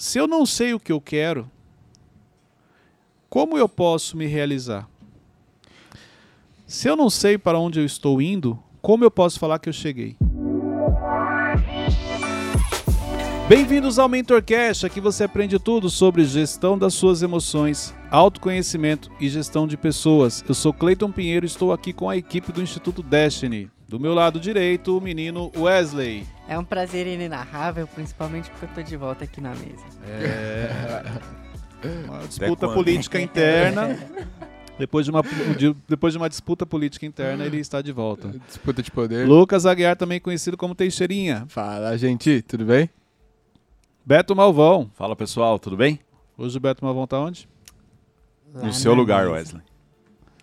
se eu não sei o que eu quero, como eu posso me realizar? Se eu não sei para onde eu estou indo, como eu posso falar que eu cheguei? Bem-vindos ao MentorCast, aqui você aprende tudo sobre gestão das suas emoções, autoconhecimento e gestão de pessoas. Eu sou Cleiton Pinheiro e estou aqui com a equipe do Instituto Destiny. Do meu lado direito, o menino Wesley. É um prazer inenarrável, principalmente porque eu tô de volta aqui na mesa. É. Uma disputa política interna. Depois de, uma, de- depois de uma disputa política interna, ele está de volta. Disputa de poder. Lucas Aguiar, também conhecido como Teixeirinha. Fala, gente, tudo bem? Beto Malvão. Fala pessoal, tudo bem? Hoje o Beto Malvão tá onde? Lá no seu lugar, mesa. Wesley.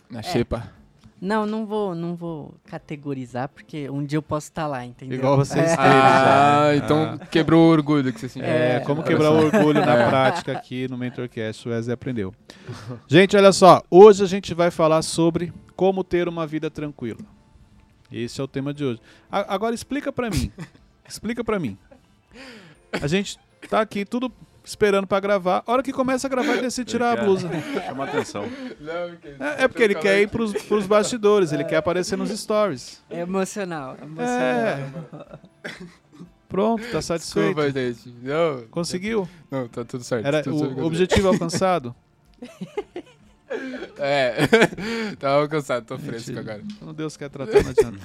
Na xepa. Não, não vou, não vou categorizar, porque um dia eu posso estar lá, entendeu? Igual vocês É. já. Ah, então quebrou o orgulho que você sentiu. É, É, como quebrar o orgulho na É. prática aqui no MentorCast, o Wesley aprendeu. Gente, olha só, hoje a gente vai falar sobre como ter uma vida tranquila. Esse é o tema de hoje. A- agora explica pra mim. explica pra mim. A gente tá aqui tudo esperando pra gravar. A hora que começa a gravar, ele decide tirar a quer. blusa. Chama atenção. É, é porque ele quer ir pros, pros bastidores, ele quer aparecer nos stories. É emocional, é emocional. É. Pronto, tá satisfeito. Desculpa, gente. Não, Conseguiu? não, tá tudo certo. Era tudo o objetivo alcançado? É, tava cansado, tô fresco Mentira. agora. Quando Deus quer tratar, não adianta.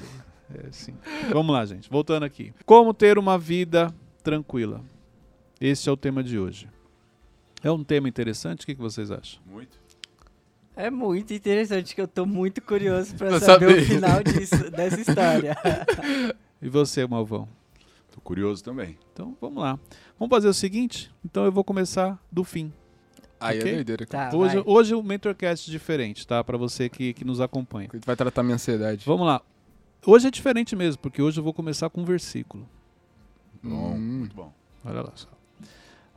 É, sim. Vamos lá, gente. Voltando aqui. Como ter uma vida tranquila? Esse é o tema de hoje. É um tema interessante? O que que vocês acham? Muito. É muito interessante, que eu tô muito curioso pra Pra saber, saber. o final disso, dessa história. E você, Malvão? Tô curioso também. Então, vamos lá. Vamos fazer o seguinte? Então, eu vou começar do fim. Aí Ok. é doideira. Tá, Hoje, vai. hoje o Mentorcast é diferente, tá? Para você que, que nos acompanha. Vai tratar minha ansiedade. Vamos lá. Hoje é diferente mesmo, porque hoje eu vou começar com um versículo. Bom, Hum. muito bom. Olha lá só.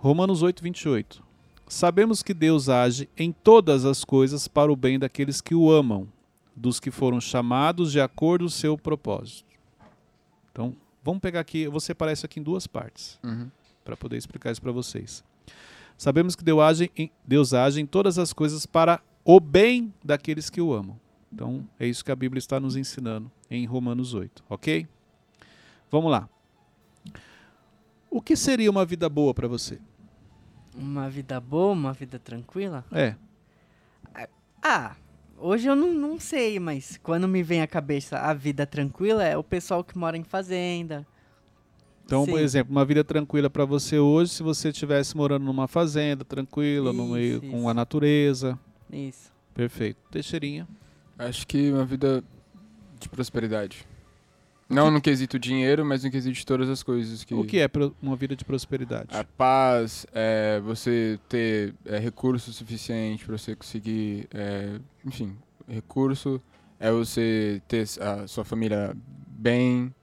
Romanos 8, 28. Sabemos que Deus age em todas as coisas para o bem daqueles que o amam, dos que foram chamados de acordo com o seu propósito. Então, vamos pegar aqui, eu vou separar isso aqui em duas partes, Uhum. para poder explicar isso para vocês. Sabemos que Deus age, em, Deus age em todas as coisas para o bem daqueles que o amam. Então, é isso que a Bíblia está nos ensinando em Romanos 8, ok? Vamos lá. O que seria uma vida boa para você? Uma vida boa, uma vida tranquila? É, Ah, hoje eu não, não sei, mas quando me vem à cabeça a vida tranquila é o pessoal que mora em fazenda. então, por Sim. exemplo, uma vida tranquila para você hoje, se você estivesse morando numa fazenda tranquila, no Isso, meio com isso. a natureza. Isso. Perfeito. Teixeirinha. Acho que uma vida de prosperidade. Não no quesito dinheiro, mas no quesito de todas as coisas. Que O que é uma vida de prosperidade? A paz, é, você ter é, recurso suficiente para você conseguir, é, enfim, recurso, é você ter a sua família bem.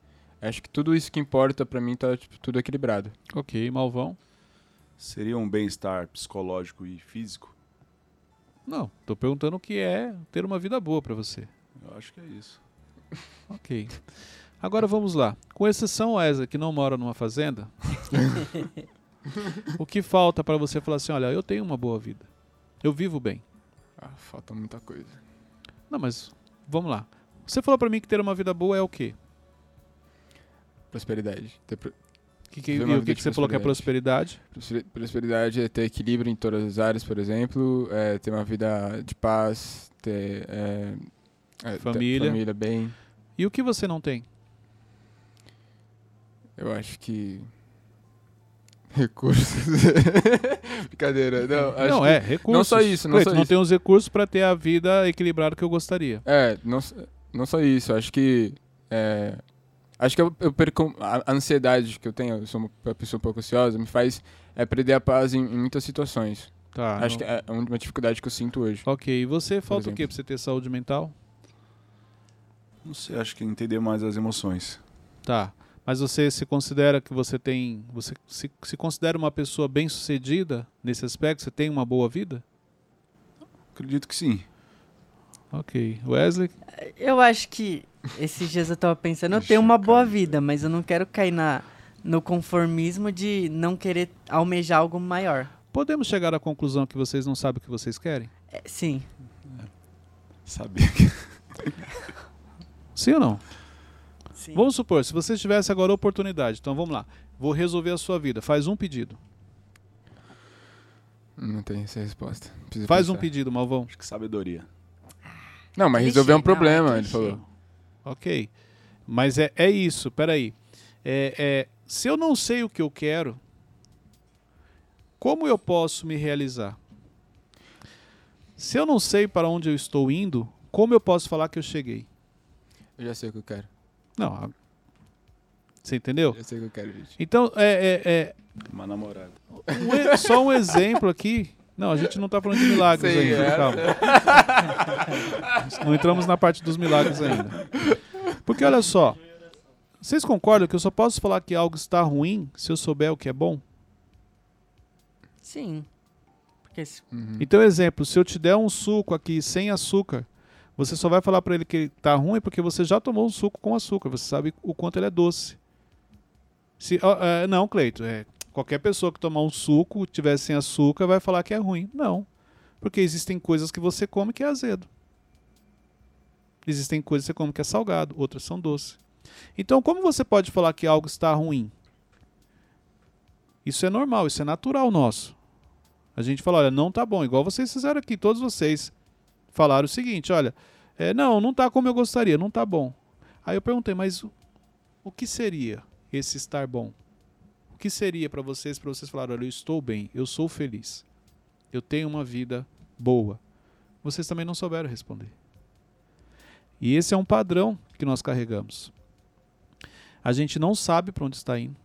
Acho que tudo isso que importa para mim tá tipo, tudo equilibrado. Ok, Malvão. Seria um bem-estar psicológico e físico? Não, tô perguntando o que é ter uma vida boa para você. Eu acho que é isso. Ok. Agora vamos lá. Com exceção Wesley, que não mora numa fazenda, o que falta para você falar assim, olha, eu tenho uma boa vida. Eu vivo bem. Ah, falta muita coisa. Não, mas vamos lá. Você falou para mim que ter uma vida boa é o quê? Prosperidade. Ter pro- Que, que, e o que, que você falou que é prosperidade? prosper- prosperidade é ter equilíbrio em todas as áreas, por exemplo, é ter uma vida de paz, ter é, é, ter Família. família bem. E o que você não tem? Eu acho que recursos. Brincadeira. Não, acho não, que- é, recursos. só isso, não Cleiton, só não isso. tem os recursos para ter a vida equilibrada que eu gostaria. É, não, não só isso, acho que. é, acho que eu, eu perco. A ansiedade que eu tenho, eu sou uma pessoa um pouco ansiosa, me faz é, perder a paz em, em muitas situações. Tá. acho não- que é uma dificuldade que eu sinto hoje. Ok, e você falta o quê para você ter saúde mental? Não sei, acho que é entender mais as emoções. Tá. Mas você se considera que você tem. Você se, se considera uma pessoa bem sucedida nesse aspecto? Você tem uma boa vida? Acredito que sim. Ok. Wesley? Eu acho que esses dias eu tava pensando, eu tenho uma boa vida, mas eu não quero cair na, no conformismo de não querer almejar algo maior. Podemos chegar à conclusão que vocês não sabem o que vocês querem? É, sim. Sabia que. Sim ou não? Sim. Vamos supor, se você tivesse agora a oportunidade, então vamos lá. Vou resolver a sua vida. Faz um pedido. Não tem essa resposta. Preciso Faz um pensar. pedido, Malvão. Acho que sabedoria. Não, mas resolver um problema, é ele falou. Ok. Mas é, é isso, peraí. É, é, se eu não sei o que eu quero, como eu posso me realizar? Se eu não sei para onde eu estou indo, como eu posso falar que eu cheguei? Eu já sei o que eu quero. Não. Você entendeu? Eu sei o que eu quero, gente. Então, é, é- é Uma namorada. um só um exemplo aqui. Não, a gente não está falando de milagres Sei, ainda, é. calma. Não entramos na parte dos milagres ainda. Porque olha só, vocês concordam que eu só posso falar que algo está ruim se eu souber o que é bom? Sim. Porque se- Uhum. Então, exemplo, se eu te der um suco aqui sem açúcar, você só vai falar para ele que tá ruim porque você já tomou um suco com açúcar, você sabe o quanto ele é doce. Se, ó, é, não, Cleito, é, qualquer pessoa que tomar um suco, tiver sem açúcar, vai falar que é ruim. Não, porque existem coisas que você come que é azedo. Existem coisas que você come que é salgado, outras são doces. Então, como você pode falar que algo está ruim? Isso é normal, isso é natural nosso. A gente fala, olha, não tá bom, igual vocês fizeram aqui, todos vocês falaram o seguinte, olha, é, não, não tá como eu gostaria, não tá bom. Aí eu perguntei, mas o, o que seria esse estar bom? O que seria para vocês, para vocês falarem, olha, eu estou bem, eu sou feliz, eu tenho uma vida boa? Vocês também não souberam responder. E esse é um padrão que nós carregamos. A gente não sabe para onde está indo.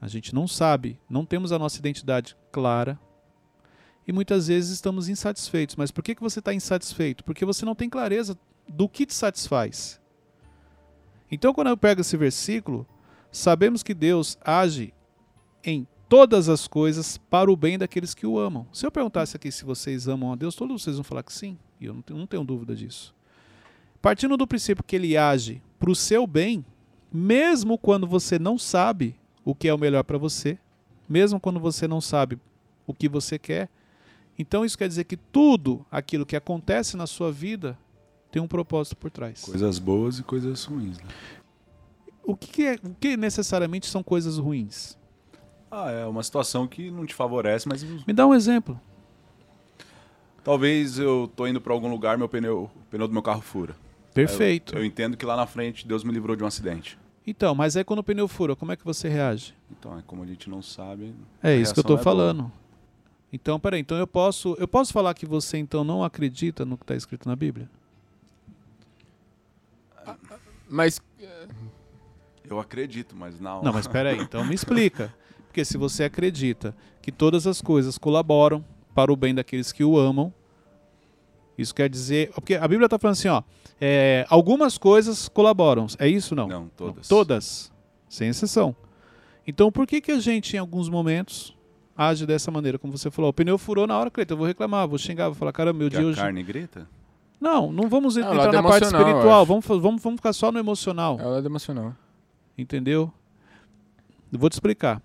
A gente não sabe, não temos a nossa identidade clara. E muitas vezes estamos insatisfeitos. Mas por que, que você está insatisfeito? Porque você não tem clareza do que te satisfaz. Então, quando eu pego esse versículo, sabemos que Deus age em todas as coisas para o bem daqueles que o amam. Se eu perguntasse aqui se vocês amam a Deus, todos vocês vão falar que sim. E eu não tenho, não tenho dúvida disso. Partindo do princípio que ele age para o seu bem, mesmo quando você não sabe o que é o melhor para você, mesmo quando você não sabe o que você quer. Então isso quer dizer que tudo aquilo que acontece na sua vida tem um propósito por trás. Coisas boas e coisas ruins. Né? O que, que é, o que necessariamente são coisas ruins? Ah, é uma situação que não te favorece, mas Me dá um exemplo. talvez eu tô indo para algum lugar, meu pneu, o pneu do meu carro fura. Perfeito. Eu, eu entendo que lá na frente Deus me livrou de um acidente. Então, mas aí quando o pneu fura, como é que você reage? Então, é como a gente não sabe. É isso que eu estou é boa. Então, peraí, então eu posso, eu posso falar que você então não acredita no que está escrito na Bíblia? Mas Eu acredito, mas não. Não, mas peraí, então me explica. Porque se você acredita que todas as coisas colaboram para o bem daqueles que o amam, isso quer dizer. Porque a Bíblia está falando assim, ó. é, algumas coisas colaboram. É isso não? Não, todas. Todas. Sem exceção. Então por que, que a gente, em alguns momentos, age dessa maneira? Como você falou, o pneu furou na hora, Cleiton, eu vou reclamar, vou xingar, vou falar, cara, meu Que dia a hoje. carne grita? Não, não vamos É entrar lado na parte espiritual, vamos, vamos, vamos ficar só no emocional. é o lado emocional. Entendeu? Eu vou te explicar.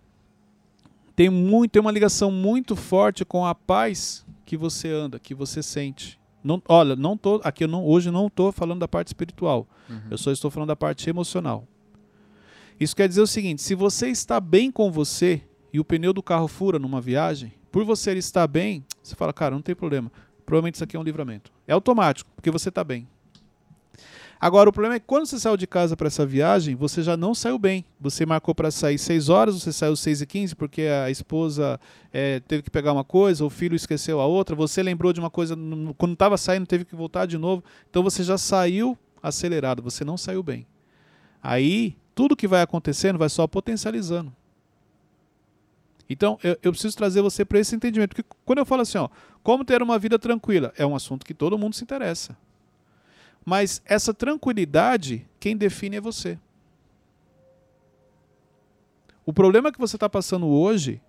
Tem, muito, tem uma ligação muito forte com a paz que você anda, que você sente. Não, olha, não tô, aqui eu não, hoje eu não estou falando da parte espiritual. Uhum. Eu só estou falando da parte emocional. Isso quer dizer o seguinte: se você está bem com você e o pneu do carro fura numa viagem, por você estar bem, você fala, cara, não tem problema. Provavelmente isso aqui é um livramento. É automático, porque você está bem. Agora, o problema é que quando você saiu de casa para essa viagem, você já não saiu bem. Você marcou para sair 6 horas, você saiu 6 e 15 porque a esposa eh, teve que pegar uma coisa, o filho esqueceu a outra, você lembrou de uma coisa, quando estava saindo teve que voltar de novo. Então você já saiu acelerado, você não saiu bem. Aí, tudo que vai acontecendo vai só potencializando. Então, eu, eu preciso trazer você para esse entendimento. Porque quando eu falo assim, ó, como ter uma vida tranquila, é um assunto que todo mundo se interessa. Mas essa tranquilidade, quem define é você. O problema que você está passando hoje,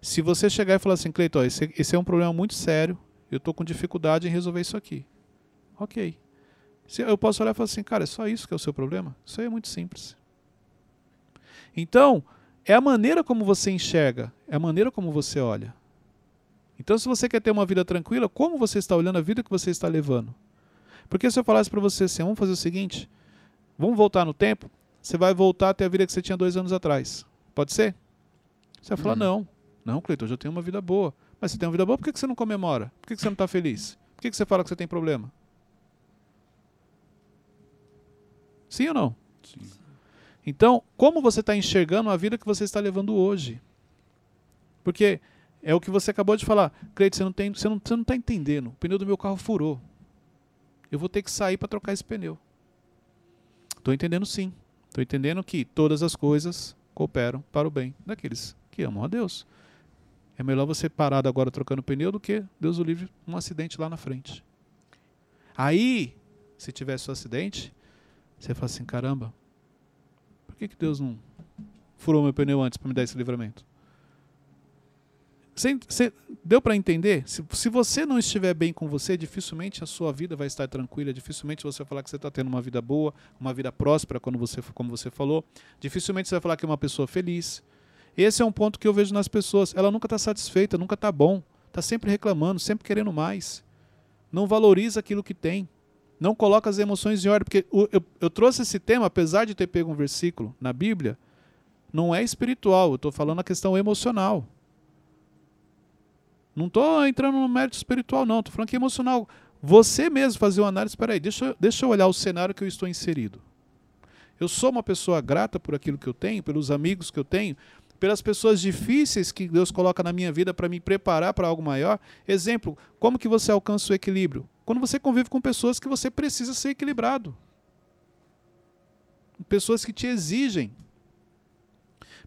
se você chegar e falar assim, Cleiton, esse, esse é um problema muito sério, eu estou com dificuldade em resolver isso aqui. Ok. Se eu posso olhar e falar assim, cara, é só isso que é o seu problema? Isso aí é muito simples. Então, é a maneira como você enxerga, é a maneira como você olha. Então, se você quer ter uma vida tranquila, como você está olhando a vida que você está levando? Porque se eu falasse para você assim, vamos fazer o seguinte, vamos voltar no tempo, você vai voltar até a vida que você tinha dois anos atrás. Pode ser? Você vai falar, Uhum. não. Não, Cleiton, hoje eu tenho uma vida boa. Mas você tem uma vida boa, por que você não comemora? Por que você não está feliz? Por que você fala que você tem problema? Sim ou não? Sim. Então, como você está enxergando a vida que você está levando hoje? Porque é o que você acabou de falar. Cleiton, você não tem, você não, você não está entendendo. O pneu do meu carro furou. Eu vou ter que sair para trocar esse pneu. Estou entendendo sim. Estou entendendo que todas as coisas cooperam para o bem daqueles que amam a Deus. É melhor você parar agora trocando pneu do que, Deus o livre, um acidente lá na frente. Aí, se tivesse um acidente, você fala assim, caramba, por que, que Deus não furou meu pneu antes para me dar esse livramento? Você, você- deu para entender? Se, se você não estiver bem com você, dificilmente a sua vida vai estar tranquila, dificilmente você vai falar que você está tendo uma vida boa, uma vida próspera, quando você, como você falou. Dificilmente você vai falar que é uma pessoa feliz. Esse é um ponto que eu vejo nas pessoas. Ela nunca está satisfeita, nunca está bom. Está sempre reclamando, sempre querendo mais. Não valoriza aquilo que tem. Não coloca as emoções em ordem. Porque o- eu, eu trouxe esse tema, apesar de ter pego um versículo na Bíblia, não é espiritual, eu estou falando a questão emocional. Não estou entrando no mérito espiritual, não. Estou falando que é emocional. Você mesmo fazer uma análise, espera aí, deixa, eu- deixa eu olhar o cenário que eu estou inserido. Eu sou uma pessoa grata por aquilo que eu tenho, pelos amigos que eu tenho, pelas pessoas difíceis que Deus coloca na minha vida para me preparar para algo maior. Exemplo, como que você alcança o equilíbrio? Quando você convive com pessoas que você precisa ser equilibrado. Pessoas que te exigem.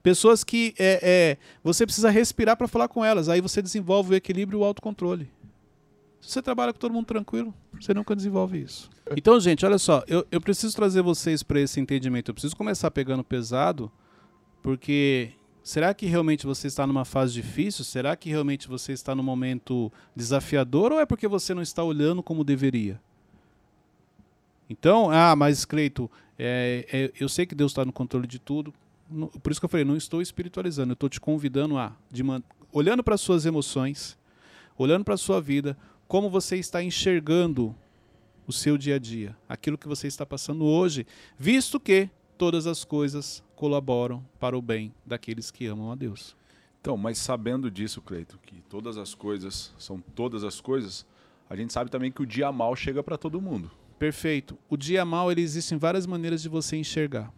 Pessoas que é, é, você precisa respirar para falar com elas. Aí você desenvolve o equilíbrio e o autocontrole. Se você trabalha com todo mundo tranquilo, você nunca desenvolve isso. Então, gente, olha só, eu, eu preciso trazer vocês para esse entendimento. Eu preciso começar pegando pesado, porque será que realmente você está numa fase difícil? Será que realmente você está num momento desafiador ou é porque você não está olhando como deveria? Então, ah, mas Cleito, é, é, eu sei que Deus está no controle de tudo. Não- por isso que eu falei, não estou espiritualizando, eu estou te convidando a, de man- olhando para suas emoções, olhando para a sua vida, como você está enxergando o seu dia a dia, aquilo que você está passando hoje, visto que todas as coisas colaboram para o bem daqueles que amam a Deus. Então, mas sabendo disso, Cleito, que todas as coisas são todas as coisas, a gente sabe também que o dia mal chega para todo mundo. Perfeito. O dia mal, ele existe em várias maneiras de você enxergar.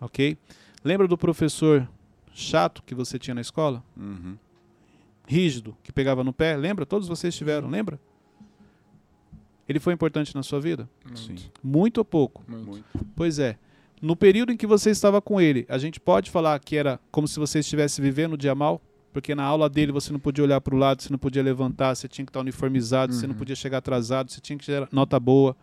Ok? Lembra do professor chato que você tinha na escola? Uhum. Rígido, que pegava no pé? Lembra? Todos vocês tiveram, lembra? Ele foi importante na sua vida? Muito, Sim. Muito ou pouco? muito. Muito. Pois é. No período em que você estava com ele, a gente pode falar que era como se você estivesse vivendo o dia mal? Porque na aula dele você não podia olhar para o lado, você não podia levantar, você tinha que estar uniformizado, você não Uhum. podia chegar atrasado, você tinha que ter nota boa.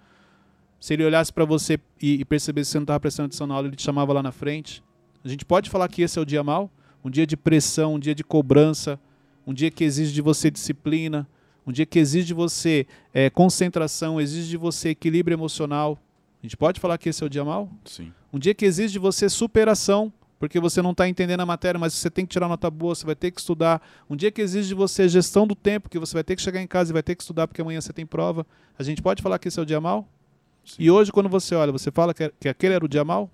Se ele olhasse para você e, e percebesse que você não estava prestando atenção na aula, ele te chamava lá na frente. A gente pode falar que esse é o dia mal? Um dia de pressão, um dia de cobrança, um dia que exige de você disciplina, um dia que exige de você eh, concentração, exige de você equilíbrio emocional. A gente pode falar que esse é o dia mal? Sim. Um dia que exige de você superação, porque você não está entendendo a matéria, mas você tem que tirar nota boa, você vai ter que estudar. Um dia que exige de você gestão do tempo, que você vai ter que chegar em casa e vai ter que estudar porque amanhã você tem prova. A gente pode falar que esse é o dia mal? Sim. E hoje, quando você olha, você fala que, que aquele era o dia mal,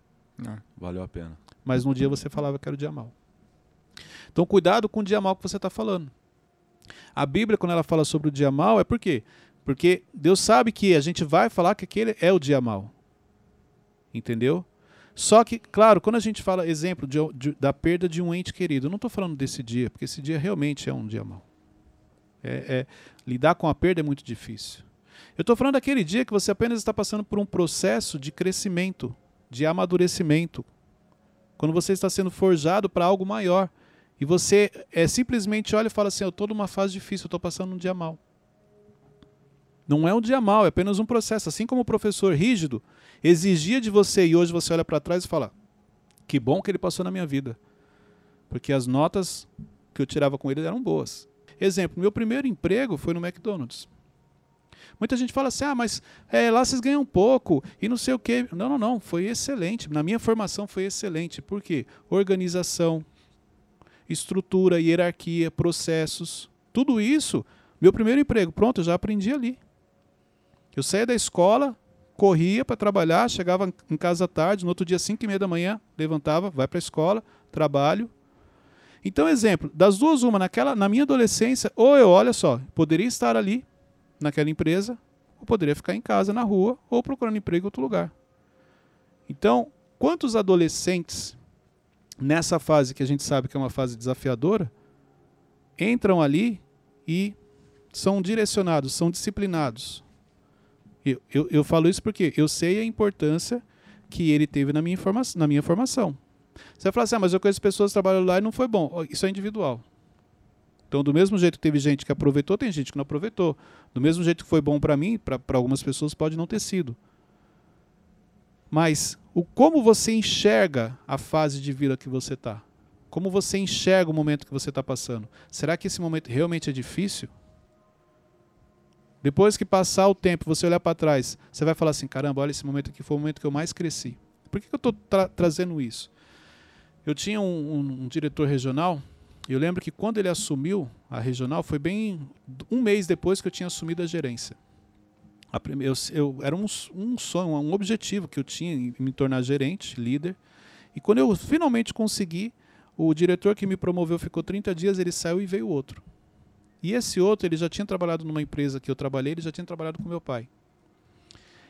É. Valeu a pena. mas no dia você falava que era o dia mal. Então, cuidado com o dia mal que você está falando. A Bíblia, quando ela fala sobre o dia mal, é por quê? Porque Deus sabe que a gente vai falar que aquele é o dia mal. Entendeu? Só que, claro, quando a gente fala, exemplo, de- de- da perda de um ente querido, eu não estou falando desse dia, porque esse dia realmente é um dia mau. É, é- lidar com a perda é muito difícil. Eu estou falando daquele dia que você apenas está passando por um processo de crescimento, de amadurecimento, quando você está sendo forjado para algo maior. E você é, simplesmente olha e fala assim: Eu estou numa fase difícil, eu estou passando um dia mal. Não é um dia mal, é apenas um processo. Assim como o professor rígido exigia de você e hoje você olha para trás e fala: Que bom que ele passou na minha vida. Porque as notas que eu tirava com ele eram boas. Exemplo: meu primeiro emprego foi no McDonald's. Muita gente fala assim, ah, mas é, lá vocês ganham pouco e não sei o quê. Não, não, não, foi excelente. Na minha formação foi excelente. Por quê? Organização, estrutura, hierarquia, processos, tudo isso. Meu primeiro emprego, pronto, eu já aprendi ali. Eu saía da escola, corria para trabalhar, chegava em casa tarde, no outro dia, 5 e meia da manhã, levantava, vai para a escola, trabalho. Então, exemplo, das duas, uma, naquela, na minha adolescência, ou eu, olha só, poderia estar ali, naquela empresa, ou poderia ficar em casa, na rua, ou procurando emprego em outro lugar. Então, quantos adolescentes, nessa fase que a gente sabe que é uma fase desafiadora, entram ali e são direcionados, são disciplinados. Eu, eu, eu falo isso porque eu sei a importância que ele teve na minha, informa na minha formação. Você vai falar assim, ah, mas eu conheço pessoas que trabalham lá e não foi bom. Isso é individual. Então, do mesmo jeito que teve gente que aproveitou, tem gente que não aproveitou. Do mesmo jeito que foi bom para mim, para algumas pessoas pode não ter sido. Mas o como você enxerga a fase de vida que você está? Como você enxerga o momento que você está passando? Será que esse momento realmente é difícil? Depois que passar o tempo, você olhar para trás, você vai falar assim: caramba, olha, esse momento aqui foi o momento que eu mais cresci. Por que, que eu estou tra trazendo isso? Eu tinha um, um, um diretor regional e eu lembro que quando ele assumiu a regional, foi bem um mês depois que eu tinha assumido a gerência. A primeira, eu, eu, era um, um sonho, um objetivo que eu tinha em me tornar gerente, líder. E quando eu finalmente consegui, o diretor que me promoveu ficou 30 dias, ele saiu e veio outro. E esse outro, ele já tinha trabalhado numa empresa que eu trabalhei, ele já tinha trabalhado com meu pai.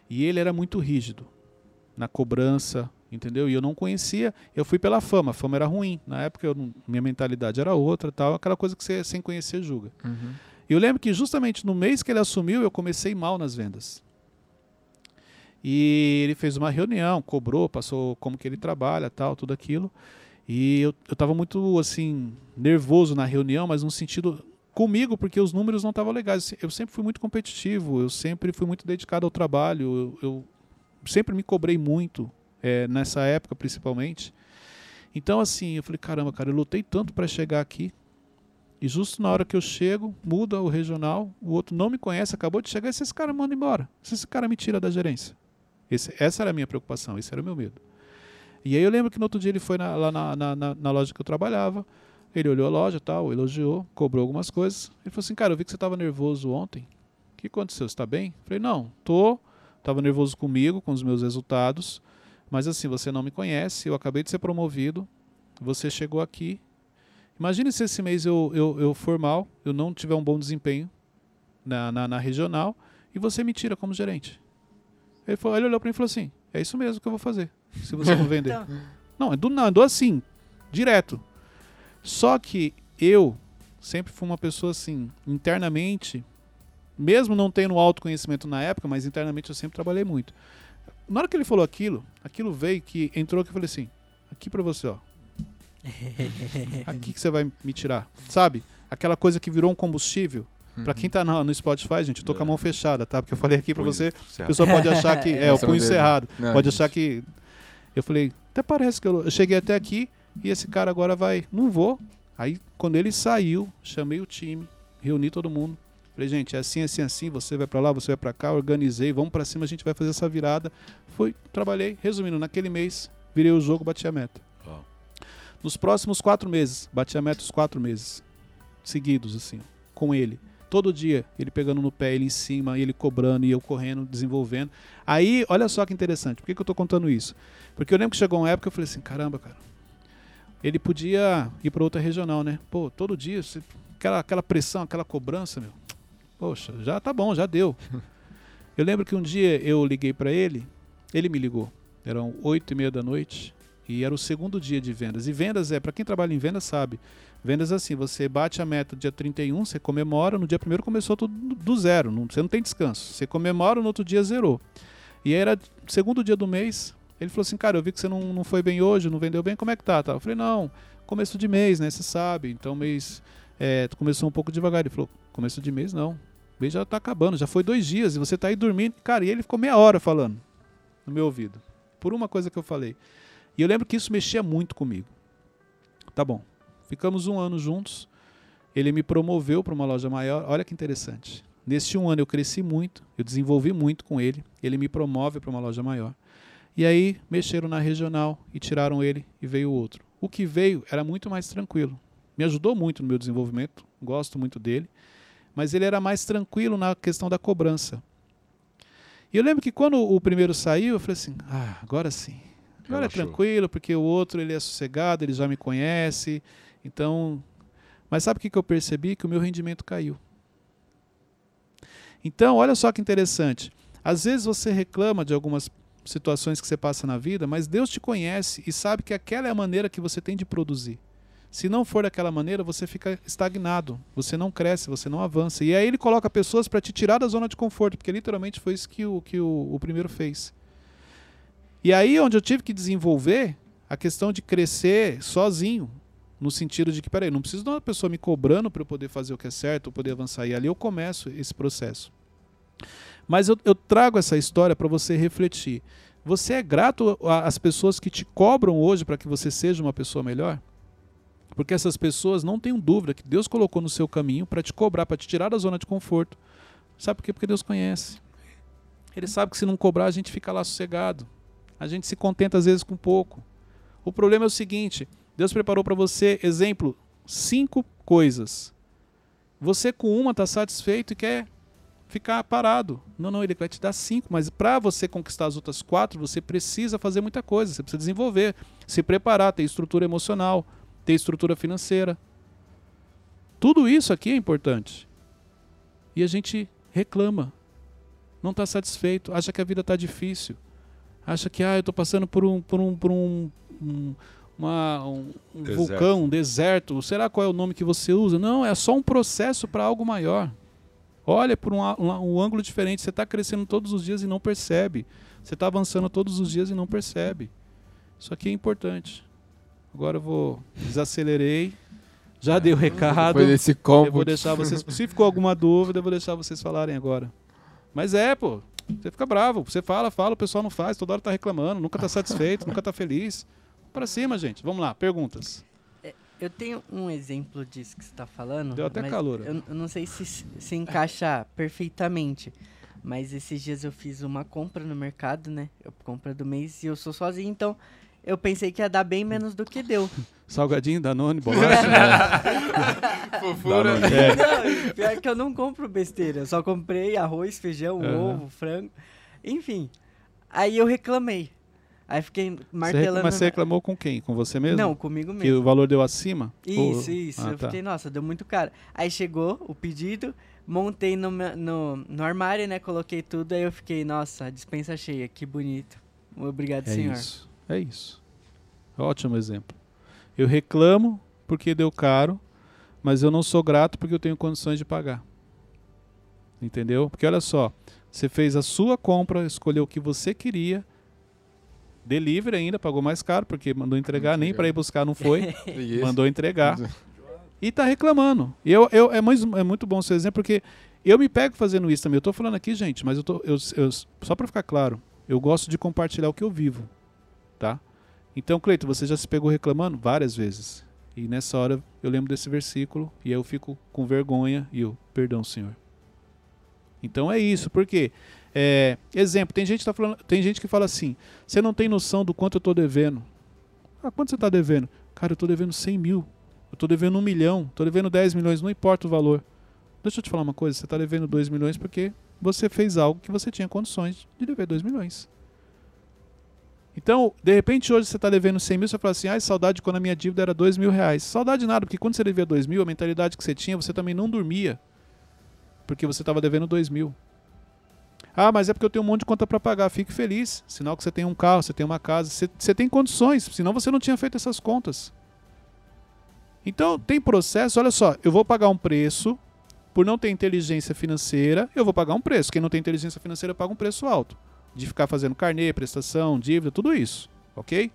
E ele era muito rígido na cobrança, entendeu? E eu não conhecia, eu fui pela fama, a fama era ruim. Na época não, minha mentalidade era outra, tal, aquela coisa que você sem conhecer julga. Uhum. E eu lembro que justamente no mês que ele assumiu, eu comecei mal nas vendas. E ele fez uma reunião, cobrou, passou como que ele trabalha, tal, tudo aquilo. E eu estava muito assim nervoso na reunião, mas no sentido comigo, porque os números não estavam legais. Eu sempre fui muito competitivo, eu sempre fui muito dedicado ao trabalho, eu, eu sempre me cobrei muito é, nessa época principalmente. Então, assim, eu falei, caramba, cara, eu lutei tanto para chegar aqui. E justo na hora que eu chego, muda o regional, o outro não me conhece, acabou de chegar, e esse cara manda embora. Esse cara me tira da gerência. Esse, essa era a minha preocupação, esse era o meu medo. E aí eu lembro que no outro dia ele foi na, lá na, na, na loja que eu trabalhava, ele olhou a loja tal, elogiou, cobrou algumas coisas. Ele falou assim, cara, eu vi que você estava nervoso ontem. O que aconteceu? Você está bem? Eu falei, não, tô. Estava nervoso comigo, com os meus resultados. Mas assim, você não me conhece, eu acabei de ser promovido, você chegou aqui. Imagine se esse mês eu, eu, eu for mal, eu não tiver um bom desempenho na, na, na regional e você me tira como gerente. Ele, falou, ele olhou para mim e falou assim: é isso mesmo que eu vou fazer, se você não vender. então. Não, é do nada, assim, direto. Só que eu sempre fui uma pessoa assim, internamente, mesmo não tendo autoconhecimento na época, mas internamente eu sempre trabalhei muito. Na hora que ele falou aquilo, aquilo veio que entrou que eu falei assim: aqui para você, ó. aqui que você vai me tirar. Sabe? Aquela coisa que virou um combustível. Uhum. Pra quem tá no, no Spotify, gente, eu tô é. com a mão fechada, tá? Porque eu falei aqui pra punho você, cerrado. a pessoa pode achar que. é, o punho cerrado. Não, pode gente. achar que. Eu falei, até parece que eu, eu cheguei até aqui e esse cara agora vai. Não vou. Aí, quando ele saiu, chamei o time, reuni todo mundo. Falei, gente, é assim, assim, assim, você vai para lá, você vai para cá, organizei, vamos para cima, a gente vai fazer essa virada. Fui, trabalhei, resumindo, naquele mês, virei o jogo, bati a meta. Oh. Nos próximos quatro meses, bati a meta os quatro meses, seguidos, assim, com ele. Todo dia, ele pegando no pé, ele em cima, ele cobrando e eu correndo, desenvolvendo. Aí, olha só que interessante, por que, que eu tô contando isso? Porque eu lembro que chegou uma época que eu falei assim, caramba, cara, ele podia ir para outra regional, né? Pô, todo dia, aquela, aquela pressão, aquela cobrança, meu Poxa, já tá bom, já deu. Eu lembro que um dia eu liguei para ele, ele me ligou. Eram oito e meia da noite e era o segundo dia de vendas. E vendas é, para quem trabalha em vendas sabe, vendas assim, você bate a meta dia 31, você comemora, no dia primeiro começou tudo do zero, não, você não tem descanso. Você comemora, no outro dia zerou. E aí era segundo dia do mês, ele falou assim, cara, eu vi que você não, não foi bem hoje, não vendeu bem, como é que tá? Eu falei, não, começo de mês, né, você sabe, então mês é, começou um pouco devagar. Ele falou, começo de mês não, mês já tá acabando, já foi dois dias e você tá aí dormindo. Cara, e ele ficou meia hora falando no meu ouvido, por uma coisa que eu falei. E eu lembro que isso mexia muito comigo. Tá bom, ficamos um ano juntos. Ele me promoveu para uma loja maior. Olha que interessante. Neste um ano eu cresci muito, eu desenvolvi muito com ele, ele me promove para uma loja maior. E aí mexeram na regional e tiraram ele e veio outro. O que veio era muito mais tranquilo. Me ajudou muito no meu desenvolvimento, gosto muito dele, mas ele era mais tranquilo na questão da cobrança. E eu lembro que quando o primeiro saiu, eu falei assim: ah, agora sim. Agora é Relaxou. tranquilo, porque o outro ele é sossegado, ele já me conhece. Então. Mas sabe o que que eu percebi? Que o meu rendimento caiu. Então, olha só que interessante. Às vezes você reclama de algumas situações que você passa na vida, mas Deus te conhece e sabe que aquela é a maneira que você tem de produzir. Se não for daquela maneira, você fica estagnado, você não cresce, você não avança. E aí ele coloca pessoas para te tirar da zona de conforto, porque literalmente foi isso que o, que o, o primeiro fez. E aí onde eu tive que desenvolver a questão de crescer sozinho, no sentido de que, peraí, não preciso de uma pessoa me cobrando para eu poder fazer o que é certo, ou poder avançar. E ali eu começo esse processo. Mas eu, eu trago essa história para você refletir. Você é grato às pessoas que te cobram hoje para que você seja uma pessoa melhor? Porque essas pessoas não tenham dúvida que Deus colocou no seu caminho para te cobrar, para te tirar da zona de conforto. Sabe por quê? Porque Deus conhece. Ele sabe que se não cobrar, a gente fica lá sossegado. A gente se contenta às vezes com pouco. O problema é o seguinte: Deus preparou para você, exemplo, cinco coisas. Você com uma está satisfeito e quer ficar parado. Não, não, ele vai te dar cinco, mas para você conquistar as outras quatro, você precisa fazer muita coisa, você precisa desenvolver, se preparar, ter estrutura emocional, ter estrutura financeira. Tudo isso aqui é importante. E a gente reclama, não está satisfeito, acha que a vida está difícil, acha que ah, eu estou passando por um, por um, por um, um, uma- um- um vulcão, um deserto. Será qual é o nome que você usa? Não, é só um processo para algo maior. Olha por um, um, um ângulo diferente. Você está crescendo todos os dias e não percebe. Você está avançando todos os dias e não percebe. Isso aqui é importante. Agora eu vou. Desacelerei. Já dei o recado. Depois desse Eu combo. vou deixar vocês. Se ficou alguma dúvida, eu vou deixar vocês falarem agora. Mas é, pô. Você fica bravo. Você fala, fala, o pessoal não faz, toda hora tá reclamando, nunca tá satisfeito, nunca tá feliz. Pra cima, gente. Vamos lá, perguntas. Eu tenho um exemplo disso que você tá falando. Deu até mas calor. Eu, eu não sei se se encaixa perfeitamente. Mas esses dias eu fiz uma compra no mercado, né? Eu compra do mês e eu sou sozinho, então eu pensei que ia dar bem menos do que deu. Salgadinho, Danone, bolacha. Fofura. é. Não, pior que eu não compro besteira. Eu só comprei arroz, feijão, Aham. ovo, frango. Enfim. Aí eu reclamei. Aí fiquei Você martelando. Mas você reclamou com quem? Com você mesmo? Não, comigo Que mesmo. o valor deu acima? Ou- Isso, isso. Ah, eu tá. fiquei, nossa, deu muito caro. Aí chegou o pedido, montei no, no, no armário, né? Coloquei tudo, aí eu fiquei, nossa, dispensa cheia, que bonito. Obrigado, É senhor. isso. É isso. Ótimo exemplo. Eu reclamo porque deu caro, mas eu não sou grato porque eu tenho condições de pagar. Entendeu? Porque olha só, você fez a sua compra, escolheu o que você queria, delivery ainda, pagou mais caro porque mandou entregar, nem para ir buscar não foi, mandou entregar e tá reclamando. Eu, eu, é, muito, é muito bom o seu exemplo, porque eu me pego fazendo isso também. Eu tô falando aqui, gente, mas eu tô. Eu, eu- só para ficar claro, eu gosto de compartilhar o que eu vivo. Tá? Então, Cleito, você já se pegou reclamando várias vezes. E nessa hora eu lembro desse versículo e aí eu fico com vergonha e eu, perdão, Senhor. Então é isso, porque é, exemplo, tem gente, que tá falando, tem gente que fala assim: você não tem noção do quanto eu tô devendo. Ah, quanto você tá devendo? Cara, eu tô devendo 100 mil. Eu tô devendo um milhão, tô devendo 10 milhões, não importa o valor. Deixa eu te falar uma coisa, você tá devendo 2 milhões porque você fez algo que você tinha condições de dever 2 milhões. Então, de repente hoje você está devendo 100 mil, você fala assim, ai, saudade quando a minha dívida era 2 mil reais. Saudade nada, porque quando você devia 2 mil, a mentalidade que você tinha, você também não dormia. Porque você estava devendo 2 mil. Ah, mas é porque eu tenho um monte de conta para pagar. Fique feliz. Sinal que você tem um carro, você tem uma casa, você, você tem condições. Senão você não tinha feito essas contas. Então, tem processo. Olha só, eu vou pagar um preço. Por não ter inteligência financeira, eu vou pagar um preço. Quem não tem inteligência financeira paga um preço alto. De ficar fazendo carnê, prestação, dívida, tudo isso. Ok?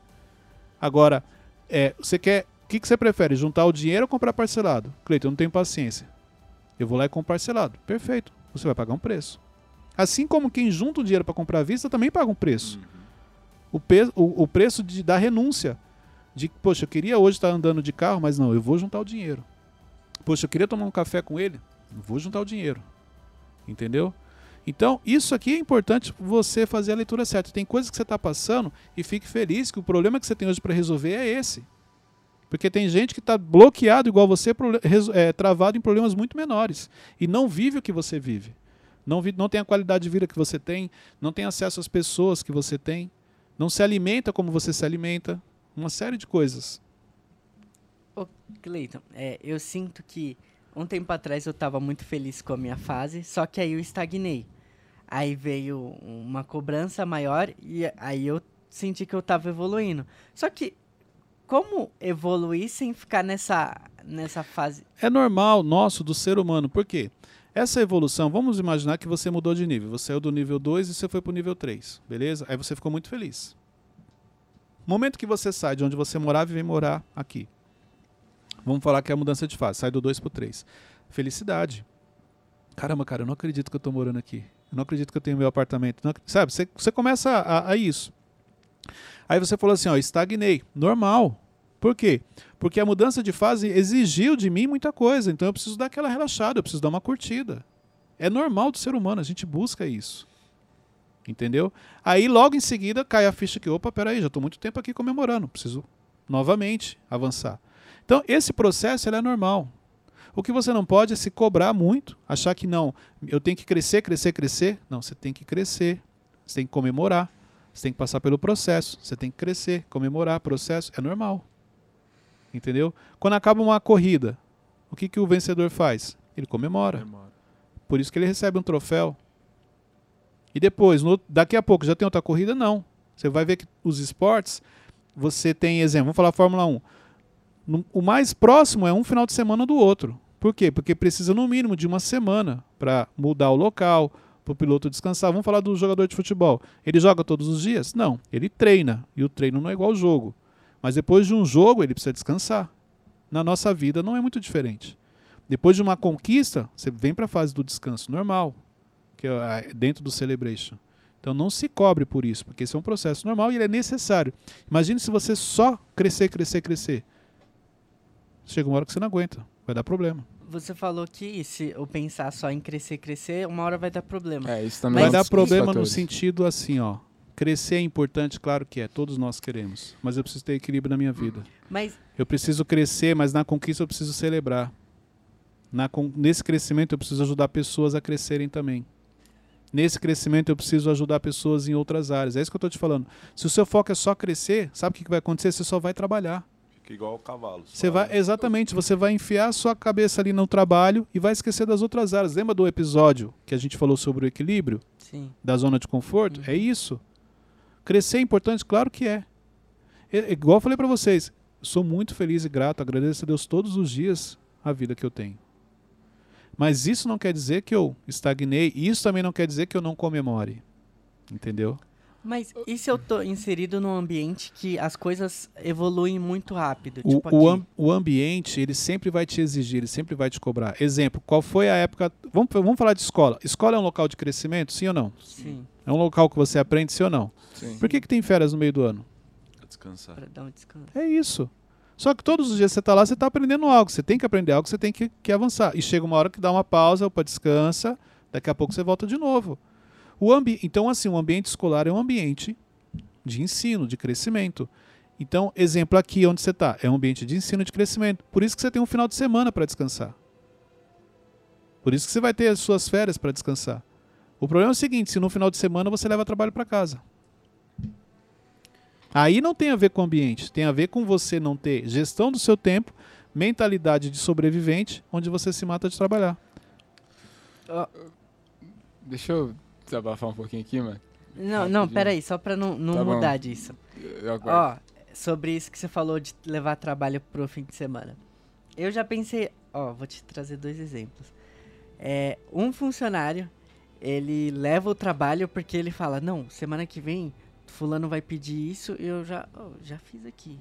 Agora, é, você quer. O que, que você prefere? Juntar o dinheiro ou comprar parcelado? Cleiton, eu não tenho paciência. Eu vou lá e compro parcelado. Perfeito. Você vai pagar um preço. Assim como quem junta o dinheiro para comprar à vista também paga um preço. O, pe o, o preço de, da renúncia. De, poxa, eu queria hoje estar andando de carro, mas não, eu vou juntar o dinheiro. Poxa, eu queria tomar um café com ele, vou juntar o dinheiro. Entendeu? Então, isso aqui é importante você fazer a leitura certa. Tem coisas que você está passando e fique feliz que o problema que você tem hoje para resolver é esse. Porque tem gente que está bloqueado igual você, é, travado em problemas muito menores. E não vive o que você vive. Não, vi- não tem a qualidade de vida que você tem, não tem acesso às pessoas que você tem, não se alimenta como você se alimenta. Uma série de coisas. Cleiton, é, eu sinto que um tempo atrás eu tava muito feliz com a minha fase, só que aí eu estagnei. Aí veio uma cobrança maior e aí eu senti que eu tava evoluindo. Só que como evoluir sem ficar nessa nessa fase? É normal nosso do ser humano. Por quê? Essa evolução, vamos imaginar que você mudou de nível. Você saiu do nível 2 e você foi para o nível 3. Beleza? Aí você ficou muito feliz. Momento que você sai de onde você morava e vem morar aqui. Vamos falar que é a mudança de fase. Sai do 2 para o 3. Felicidade. Caramba, cara, eu não acredito que eu tô morando aqui. Eu não acredito que eu tenho meu apartamento. Não sabe, você, você começa a, a isso. Aí você falou assim, ó, estagnei. Normal. Por quê? Porque a mudança de fase exigiu de mim muita coisa. Então eu preciso dar aquela relaxada, eu preciso dar uma curtida. É normal do ser humano, a gente busca isso. Entendeu? Aí logo em seguida cai a ficha que, opa, peraí, já estou muito tempo aqui comemorando. Preciso novamente avançar. Então esse processo é normal. O que você não pode é se cobrar muito, achar que não, eu tenho que crescer, crescer, crescer. Não, você tem que crescer, você tem que comemorar, você tem que passar pelo processo, você tem que crescer, comemorar, processo, é normal. Entendeu? Quando acaba uma corrida, o que, que o vencedor faz? Ele comemora. Por isso que ele recebe um troféu. E depois, no- daqui a pouco, já tem outra corrida? Não. Você vai ver que os esportes, você tem exemplo, vamos falar Fórmula 1. No- O mais próximo é um final de semana do outro. Por quê? Porque precisa no mínimo de uma semana para mudar o local, para o piloto descansar. Vamos falar do jogador de futebol. Ele joga todos os dias? Não. Ele treina. E o treino não é igual ao jogo. Mas depois de um jogo, ele precisa descansar. Na nossa vida não é muito diferente. Depois de uma conquista, você vem para a fase do descanso normal, que é ah, dentro do celebration. Então não se cobre por isso, porque esse é um processo normal e ele é necessário. Imagine se você só crescer, crescer, crescer. Chega uma hora que você não aguenta, vai dar problema. Você falou que se eu pensar só em crescer, crescer, uma hora vai dar problema. É, isso também vai é dar problema no sentido assim, ó. Crescer é importante, claro que é, todos nós queremos, mas eu preciso ter equilíbrio na minha vida. Mas Eu preciso crescer, mas na conquista eu preciso celebrar. Na con- nesse crescimento eu preciso ajudar pessoas a crescerem também. Nesse crescimento eu preciso ajudar pessoas em outras áreas. É isso que eu estou te falando. Se o seu foco é só crescer, sabe o que vai acontecer? Você só vai trabalhar. Fica igual o cavalo. Você vai, exatamente, você vai enfiar a sua cabeça ali no trabalho e vai esquecer das outras áreas. Lembra do episódio que a gente falou sobre o equilíbrio sim. da zona de conforto? Uhum. É isso. Crescer é importante, claro que é. É- igual eu falei para vocês, sou muito feliz e grato, agradeço a Deus todos os dias a vida que eu tenho. Mas isso não quer dizer que eu estagnei, isso também não quer dizer que eu não comemore. Entendeu? Mas e se eu tô inserido num ambiente que as coisas evoluem muito rápido? O, tipo o, am- o ambiente, ele sempre vai te exigir, ele sempre vai te cobrar. Exemplo, qual foi a época. Vamos, vamos falar de escola. Escola é um local de crescimento, sim ou não? Sim, É um local que você aprende, sim ou não? Sim. Por que, que tem férias no meio do ano? Pra descansar. pra dar um descanso. É isso. Só que todos os dias você está lá, você está aprendendo algo. Você tem que aprender algo, você tem que, que avançar. E chega uma hora que dá uma pausa, opa, descansa, daqui a pouco você volta de novo. O ambi então, assim, o ambiente escolar é um ambiente de ensino, de crescimento. Então, exemplo aqui onde você está, é um ambiente de ensino, de crescimento. Por isso que você tem um final de semana para descansar. Por isso que você vai ter as suas férias para descansar. O problema é o seguinte, se no final de semana você leva trabalho para casa. Aí não tem a ver com o ambiente, tem a ver com você não ter gestão do seu tempo, mentalidade de sobrevivente, onde você se mata de trabalhar. Ó, Deixa eu desabafar um pouquinho aqui, mano. não, não, peraí, só pra não, não Tá bom. mudar disso. Eu aguardo. Ó, sobre isso que você falou de levar trabalho pro fim de semana. Eu já pensei, ó, vou te trazer dois exemplos. É, um funcionário, ele leva o trabalho porque ele fala, não, semana que vem fulano vai pedir isso e eu já, ó, já fiz aqui.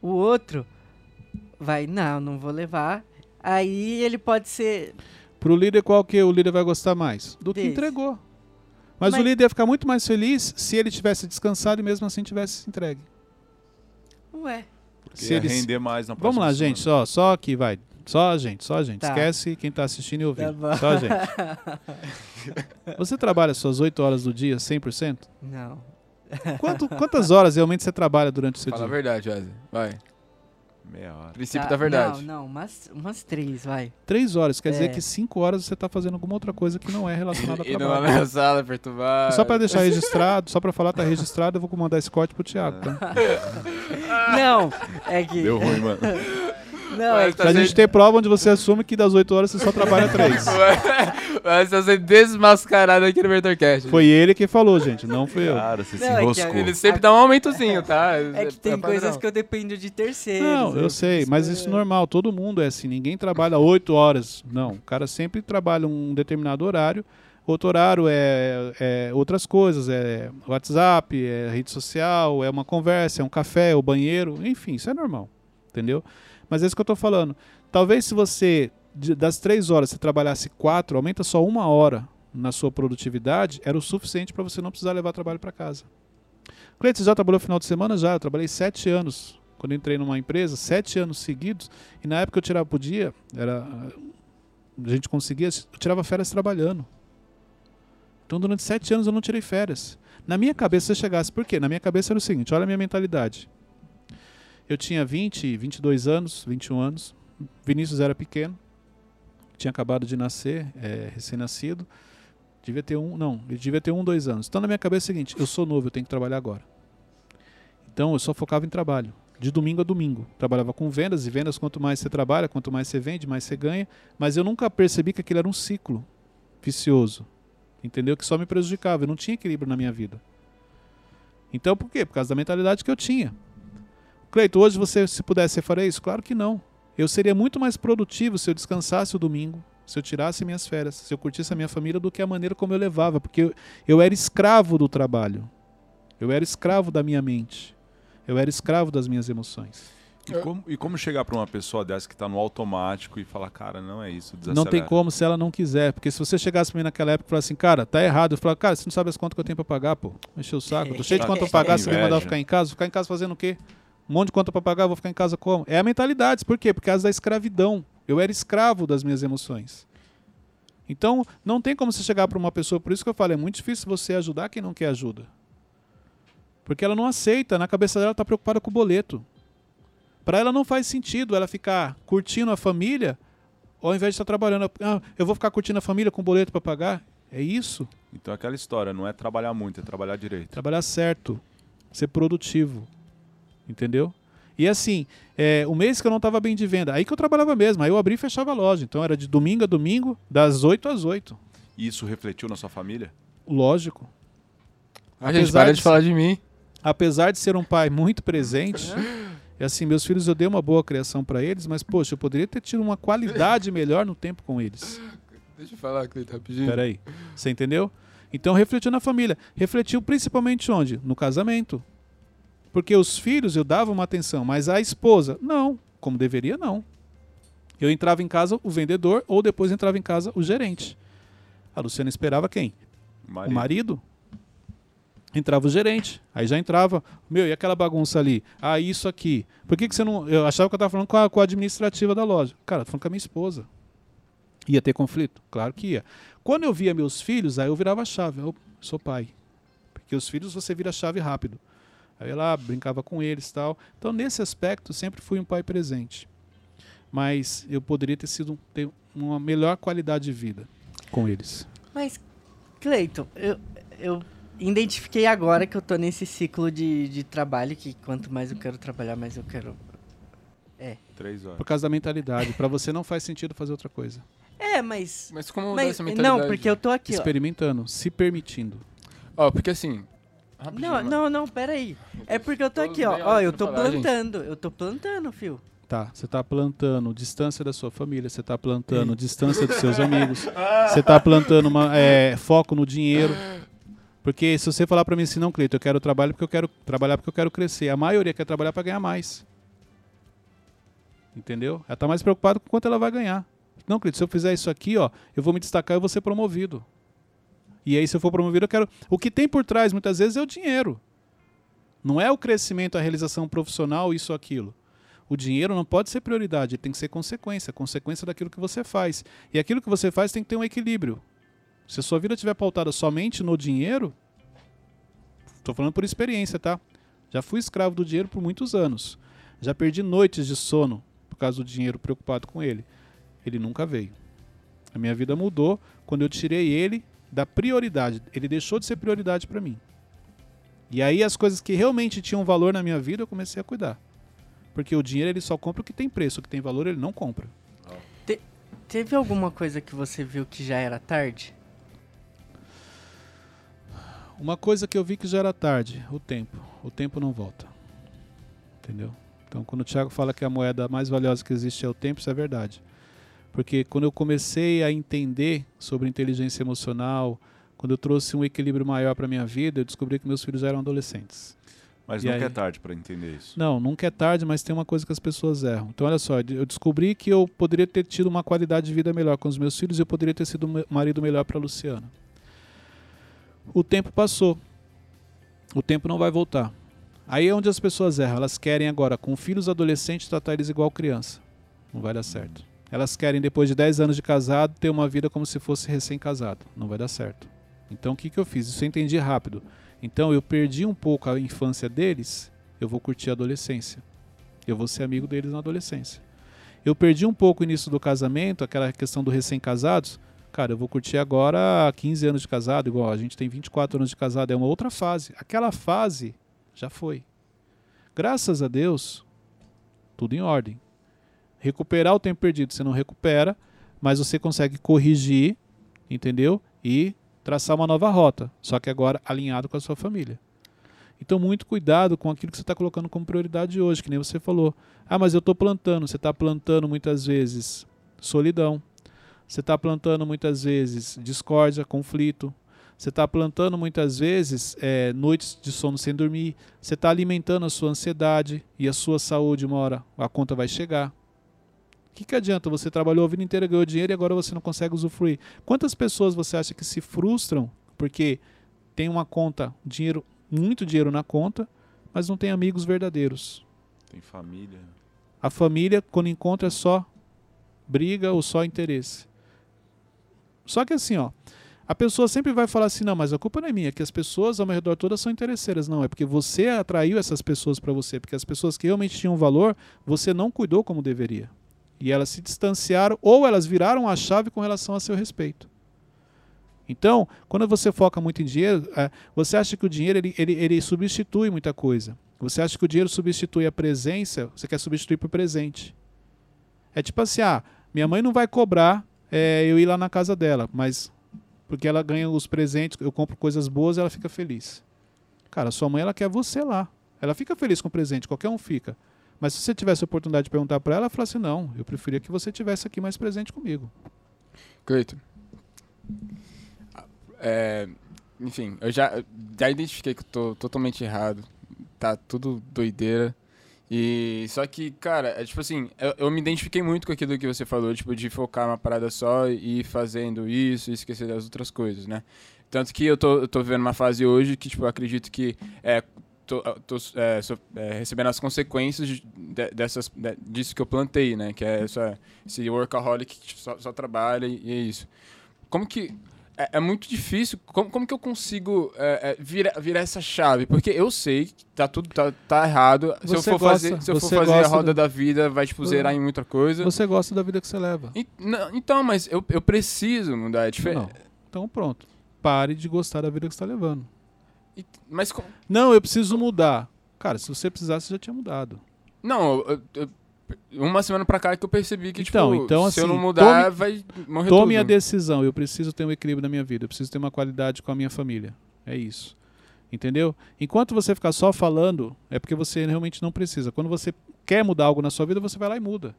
O outro vai, não, não vou levar. Aí ele pode ser, Pro líder, qual que o líder vai gostar mais? Do que Desse. entregou. Mas, Mas- o líder ia ficar muito mais feliz se ele tivesse descansado e mesmo assim tivesse entregue. ué, Porque Se ia eles- render mais na Vamos próxima lá, semana. gente, só, só aqui vai. Só a gente, só a gente. Tá. Esquece quem tá assistindo e Tá ouvindo. bom. só a gente. Você trabalha suas 8 horas do dia 100%? Não. Quanto- quantas horas realmente você trabalha durante o seu Fala a dia? verdade, Wesley. Vai. Meia hora. Princípio Tá, da verdade. Não, não, umas, umas três, vai. 3 horas. Quer dizer É. que 5 horas você tá fazendo alguma outra coisa que não é relacionada a E trabalho. numa minha sala perturbada. Só pra deixar registrado, só pra falar tá registrado, eu vou mandar esse corte pro Thiago, tá? Não, é que. Deu ruim, mano. Não, é Mas que. Pra gente ter prova onde você assume que das 8 horas você só trabalha 3. Vai ser sendo desmascarado aqui no Vertorcast. Foi ele que falou, gente, não fui eu. Cara, você Não, se é que enroscou. Ele sempre dá um aumentozinho, tá? É que tem coisas que eu dependo de terceiros. Não, eu sei, mas isso é normal, todo mundo é assim, ninguém trabalha 8 horas. Não, o cara sempre trabalha um determinado horário. Outro horário é, é outras coisas, é WhatsApp, é rede social, é uma conversa, é um café, é o banheiro, enfim, isso é normal, entendeu? Mas é isso que eu tô falando. Talvez se você, das três horas, você trabalhasse quatro, aumenta só uma hora na sua produtividade, era o suficiente para você não precisar levar trabalho para casa. Cleiton, já trabalhou final de semana? Já, eu trabalhei sete anos quando entrei numa empresa, sete anos seguidos, e na época eu tirava por dia, era, a gente conseguia, eu tirava férias trabalhando. Então durante sete anos eu não tirei férias. Na minha cabeça, se eu chegasse, por quê? Na minha cabeça era o seguinte, olha a minha mentalidade. Eu tinha 20, 22 anos, 21 anos, Vinícius era pequeno, tinha acabado de nascer, é, recém-nascido, devia ter um, não, ele devia ter um, dois anos. Então na minha cabeça é o seguinte, eu sou novo, eu tenho que trabalhar agora. Então eu só focava em trabalho, de domingo a domingo. Trabalhava com vendas, e vendas quanto mais você trabalha, quanto mais você vende, mais você ganha. Mas eu nunca percebi que aquilo era um ciclo vicioso. Entendeu? Que só me prejudicava. Eu não tinha equilíbrio na minha vida. Então por quê? Por causa da mentalidade que eu tinha. Cleito, hoje você, se pudesse, você faria isso? Claro que não. Eu seria muito mais produtivo se eu descansasse o domingo, se eu tirasse minhas férias, se eu curtisse a minha família do que a maneira como eu levava, porque eu, eu era escravo do trabalho. Eu era escravo da minha mente. Eu era escravo das minhas emoções. E como, e como chegar pra uma pessoa dessa que tá no automático e falar, cara, não é isso, Não tem desacelera. como se ela não quiser. Porque se você chegasse pra mim naquela época e falasse assim, cara, tá errado. Eu falava, cara, você não sabe as contas que eu tenho pra pagar, pô. Encheu o saco. Eu tô cheio de conta pra tá pagar, você vai mandar eu ficar em casa? Ficar em casa fazendo o quê? Um monte de conta pra pagar, vou ficar em casa como? É a mentalidade. Por quê? Por causa da escravidão. Eu era escravo das minhas emoções. Então, não tem como você chegar pra uma pessoa, por isso que eu falo, é muito difícil você ajudar quem não quer ajuda. Porque ela não aceita, na cabeça dela ela tá preocupada com o boleto. Pra ela não faz sentido ela ficar curtindo a família ao invés de estar trabalhando. Ah, eu vou ficar curtindo a família com boleto para pagar? É isso? Então é aquela história, não é trabalhar muito, é trabalhar direito. Trabalhar certo, ser produtivo. Entendeu? E assim, é, o mês que eu não estava bem de venda, aí que eu trabalhava mesmo, aí eu abri e fechava a loja. Então era de domingo a domingo, das 8 às 8. E isso refletiu na sua família? Lógico. A gente Apesar para de de falar de mim. Apesar de ser um pai muito presente, e assim, meus filhos eu dei uma boa criação para eles, mas poxa, eu poderia ter tido uma qualidade melhor no tempo com eles. Deixa eu falar, Cleiton, rapidinho. Peraí. Você entendeu? Então refletiu na família. Refletiu principalmente onde? No casamento. Porque os filhos eu dava uma atenção, mas a esposa, não. Como deveria, não. Eu entrava em casa o vendedor ou depois entrava em casa o gerente. A Luciana esperava quem? Marido. O marido. Entrava o gerente. Aí já entrava. Meu, e aquela bagunça ali? Ah, isso aqui. Por que, que você não. Eu achava que eu estava falando com a, com a administrativa da loja. Cara, eu tô falando com a minha esposa. Ia ter conflito? Claro que ia. Quando eu via meus filhos, aí eu virava a chave. Eu sou pai. Porque os filhos você vira a chave rápido. Aí eu lá brincava com eles e tal. Então, nesse aspecto, sempre fui um pai presente. Mas eu poderia ter sido ter uma melhor qualidade de vida com eles. Mas, Cleiton, eu, eu identifiquei agora que eu tô nesse ciclo de, de trabalho que quanto mais eu quero trabalhar, mais eu quero. Três horas. Por causa da mentalidade. Pra você não faz sentido fazer outra coisa. É, mas. Mas como mudar mas essa mentalidade? não, porque eu tô aqui, ó. Experimentando, se permitindo. Ó, porque assim... rapidinho, Não, mano. não, não, peraí. É porque eu tô aqui, ó. Ó, eu tô gente. plantando. Eu tô plantando, fio. Tá, você tá plantando distância da sua família, você tá plantando distância dos seus amigos, você tá plantando uma, é, foco no dinheiro. Porque se você falar pra mim assim, não, Cleiton, eu quero trabalho porque eu quero trabalhar porque eu quero crescer. A maioria quer trabalhar pra ganhar mais. Entendeu? Ela tá mais preocupada com quanto ela vai ganhar. Não, Cleiton, se eu fizer isso aqui, ó, eu vou me destacar e vou ser promovido. E aí, se eu for promovido, eu quero. O que tem por trás, muitas vezes, é o dinheiro. Não é o crescimento, a realização profissional, isso ou aquilo. O dinheiro não pode ser prioridade, tem que ser consequência, consequência daquilo que você faz. E aquilo que você faz tem que ter um equilíbrio. Se a sua vida estiver pautada somente no dinheiro, estou falando por experiência, tá? Já fui escravo do dinheiro por muitos anos. Já perdi noites de sono por causa do dinheiro preocupado com ele. Ele nunca veio. A minha vida mudou quando eu tirei ele da prioridade. Ele deixou de ser prioridade para mim. E aí as coisas que realmente tinham valor na minha vida eu comecei a cuidar. Porque o dinheiro ele só compra o que tem preço, o que tem valor ele não compra. Te- teve alguma coisa que você viu que já era tarde? Uma coisa que eu vi que já era tarde, o tempo. O tempo não volta. Entendeu? Então quando o Thiago fala que a moeda mais valiosa que existe é o tempo, isso é verdade. Porque quando eu comecei a entender sobre inteligência emocional, quando eu trouxe um equilíbrio maior para minha vida, eu descobri que meus filhos eram adolescentes. Mas E nunca aí? é tarde para entender isso. Não, nunca é tarde, mas tem uma coisa que as pessoas erram. Então, olha só, eu descobri que eu poderia ter tido uma qualidade de vida melhor com os meus filhos e eu poderia ter sido um marido melhor para Luciana. O tempo passou. O tempo não vai voltar. Aí é onde as pessoas erram. Elas querem agora, com filhos adolescentes, tratar eles igual criança. Não vai dar certo. Elas querem, depois de 10 anos de casado, ter uma vida como se fosse recém-casado. Não vai dar certo. Então, o que, que eu fiz? Isso eu entendi rápido. Então, eu perdi um pouco a infância deles, eu vou curtir a adolescência. Eu vou ser amigo deles na adolescência. Eu perdi um pouco o início do casamento, aquela questão do recém-casados. Cara, eu vou curtir agora 15 anos de casado, igual a gente tem 24 anos de casado, é uma outra fase. Aquela fase já foi. Graças a Deus, tudo em ordem. Recuperar o tempo perdido, você não recupera, mas você consegue corrigir, entendeu? E traçar uma nova rota, só que agora alinhado com a sua família. Então, muito cuidado com aquilo que você está colocando como prioridade hoje, que nem você falou. Ah, mas eu estou plantando. Você está plantando muitas vezes solidão. Você está plantando muitas vezes discórdia, conflito. Você está plantando muitas vezes é, noites de sono sem dormir. Você está alimentando a sua ansiedade e a sua saúde. Uma hora a conta vai chegar. O que, que adianta? Você trabalhou a vida inteira, ganhou dinheiro e agora você não consegue usufruir. Quantas pessoas você acha que se frustram porque tem uma conta, dinheiro, muito dinheiro na conta, mas não tem amigos verdadeiros? Tem família. A família, quando encontra, é só briga ou só interesse. Só que assim, ó, a pessoa sempre vai falar assim, não, mas a culpa não é minha, que as pessoas ao meu redor todas são interesseiras. Não, é porque você atraiu essas pessoas para você, porque as pessoas que realmente tinham valor, você não cuidou como deveria. E elas se distanciaram ou elas viraram a chave com relação a seu respeito. Então, quando você foca muito em dinheiro, é, você acha que o dinheiro ele, ele, ele substitui muita coisa. Você acha que o dinheiro substitui a presença, você quer substituir por presente. É tipo assim, ah, minha mãe não vai cobrar é, eu ir lá na casa dela, mas porque ela ganha os presentes, eu compro coisas boas, ela fica feliz. Cara, sua mãe ela quer você lá. Ela fica feliz com o presente, qualquer um fica. Mas se você tivesse a oportunidade de perguntar para ela, ela fala assim: "Não, eu preferia que você tivesse aqui mais presente comigo". Cleiton. É, enfim, eu já, já identifiquei que tô totalmente errado. Tá tudo doideira. E só que, cara, é tipo assim, eu, eu me identifiquei muito com aquilo que você falou, tipo, de focar uma parada só e ir fazendo isso e esquecer das outras coisas, né? Tanto que eu tô, eu tô vivendo uma fase hoje que, tipo, acredito que é, tô, tô é, é, recebendo as consequências de- de- dessas, de- disso que eu plantei, né? Que é essa, esse workaholic que só, só trabalha e, e é isso. Como que. É, é muito difícil. Como, como que eu consigo é, é, virar, virar essa chave? Porque eu sei que tá tudo tá, tá errado. Se eu Você for gosta- fazer, se eu for você fazer a roda do- da vida, vai tipo zerar em muita coisa. Você gosta da vida que você leva. E- não, então, mas eu, eu preciso mudar. É diferente. Não. Então pronto. Pare de gostar da vida que você está levando. E- Mas co- Não, eu preciso mudar. Cara, se você precisasse, já tinha mudado. não, eu- eu- uma semana pra cá que eu percebi que Então, tipo, então, se eu assim, não mudar, tome- vai morrer Tome tudo. a decisão. Eu preciso ter um equilíbrio na minha vida. Eu preciso ter uma qualidade com a minha família. É isso. Entendeu? Enquanto você ficar só falando, é porque você realmente não precisa. Quando você quer mudar algo na sua vida, você vai lá e muda.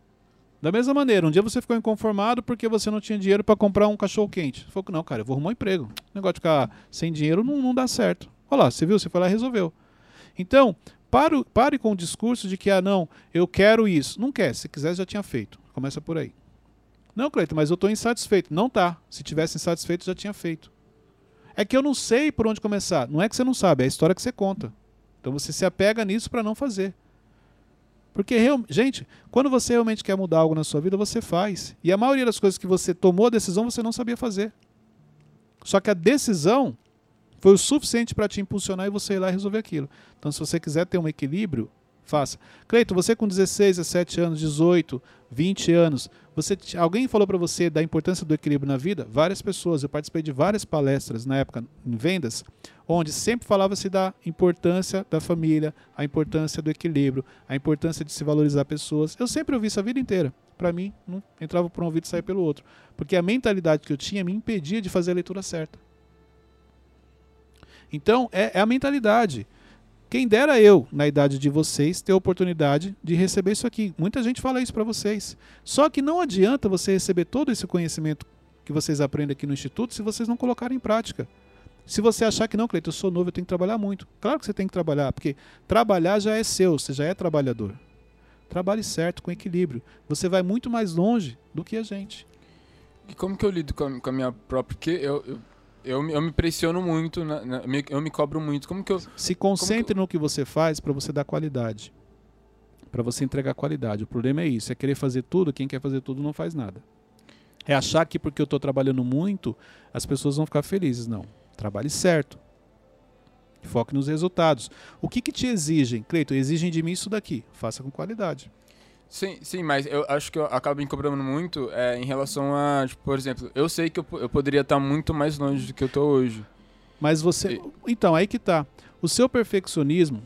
Da mesma maneira, um dia você ficou inconformado porque você não tinha dinheiro para comprar um cachorro quente. Você falou, não, cara, eu vou arrumar um emprego. O negócio de ficar sem dinheiro não, não dá certo. Olha lá, você viu? Você foi lá e resolveu. Então, pare, pare com o discurso de que, ah, não, eu quero isso. Não quer. Se quiser, já tinha feito. Começa por aí. Não, Cleiton, mas eu estou insatisfeito. Não tá. Se tivesse insatisfeito, já tinha feito. É que eu não sei por onde começar. Não é que você não sabe, é a história que você conta. Então você se apega nisso para não fazer. Porque, gente, quando você realmente quer mudar algo na sua vida, você faz. E a maioria das coisas que você tomou a decisão, você não sabia fazer. Só que a decisão foi o suficiente para te impulsionar e você ir lá e resolver aquilo. Então, se você quiser ter um equilíbrio, faça. Cleito, você com 16, 17 anos, 18, 20 anos, você alguém falou para você da importância do equilíbrio na vida? Várias pessoas. Eu participei de várias palestras na época em vendas, onde sempre falava-se da importância da família, a importância do equilíbrio, a importância de se valorizar pessoas. Eu sempre ouvi isso a vida inteira. Para mim, não entrava por um ouvido e saía pelo outro, porque a mentalidade que eu tinha me impedia de fazer a leitura certa. Então, é, é a mentalidade. Quem dera eu, na idade de vocês, ter a oportunidade de receber isso aqui. Muita gente fala isso para vocês. Só que não adianta você receber todo esse conhecimento que vocês aprendem aqui no Instituto se vocês não colocarem em prática. Se você achar que não, Cleiton, eu sou novo, eu tenho que trabalhar muito. Claro que você tem que trabalhar, porque trabalhar já é seu, você já é trabalhador. Trabalhe certo, com equilíbrio. Você vai muito mais longe do que a gente. E como que eu lido com a, minha própria... Porque eu, eu, eu, me- eu me pressiono muito, na- na- me- eu me cobro muito. Como que eu... Se concentre no que você faz para você dar qualidade. Para você entregar qualidade. O problema é isso, é querer fazer tudo, quem quer fazer tudo não faz nada. É achar que porque eu estou trabalhando muito, as pessoas vão ficar felizes. Não. Trabalhe certo. Foque nos resultados. O que, que te exigem? Cleiton, exigem de mim isso daqui. Faça com qualidade. Sim, sim, mas eu acho que eu acabo me cobrando muito é, em relação a, tipo, por exemplo, eu sei que eu, eu poderia estar muito mais longe do que eu tô hoje. Mas você. Então, aí que tá. O seu perfeccionismo.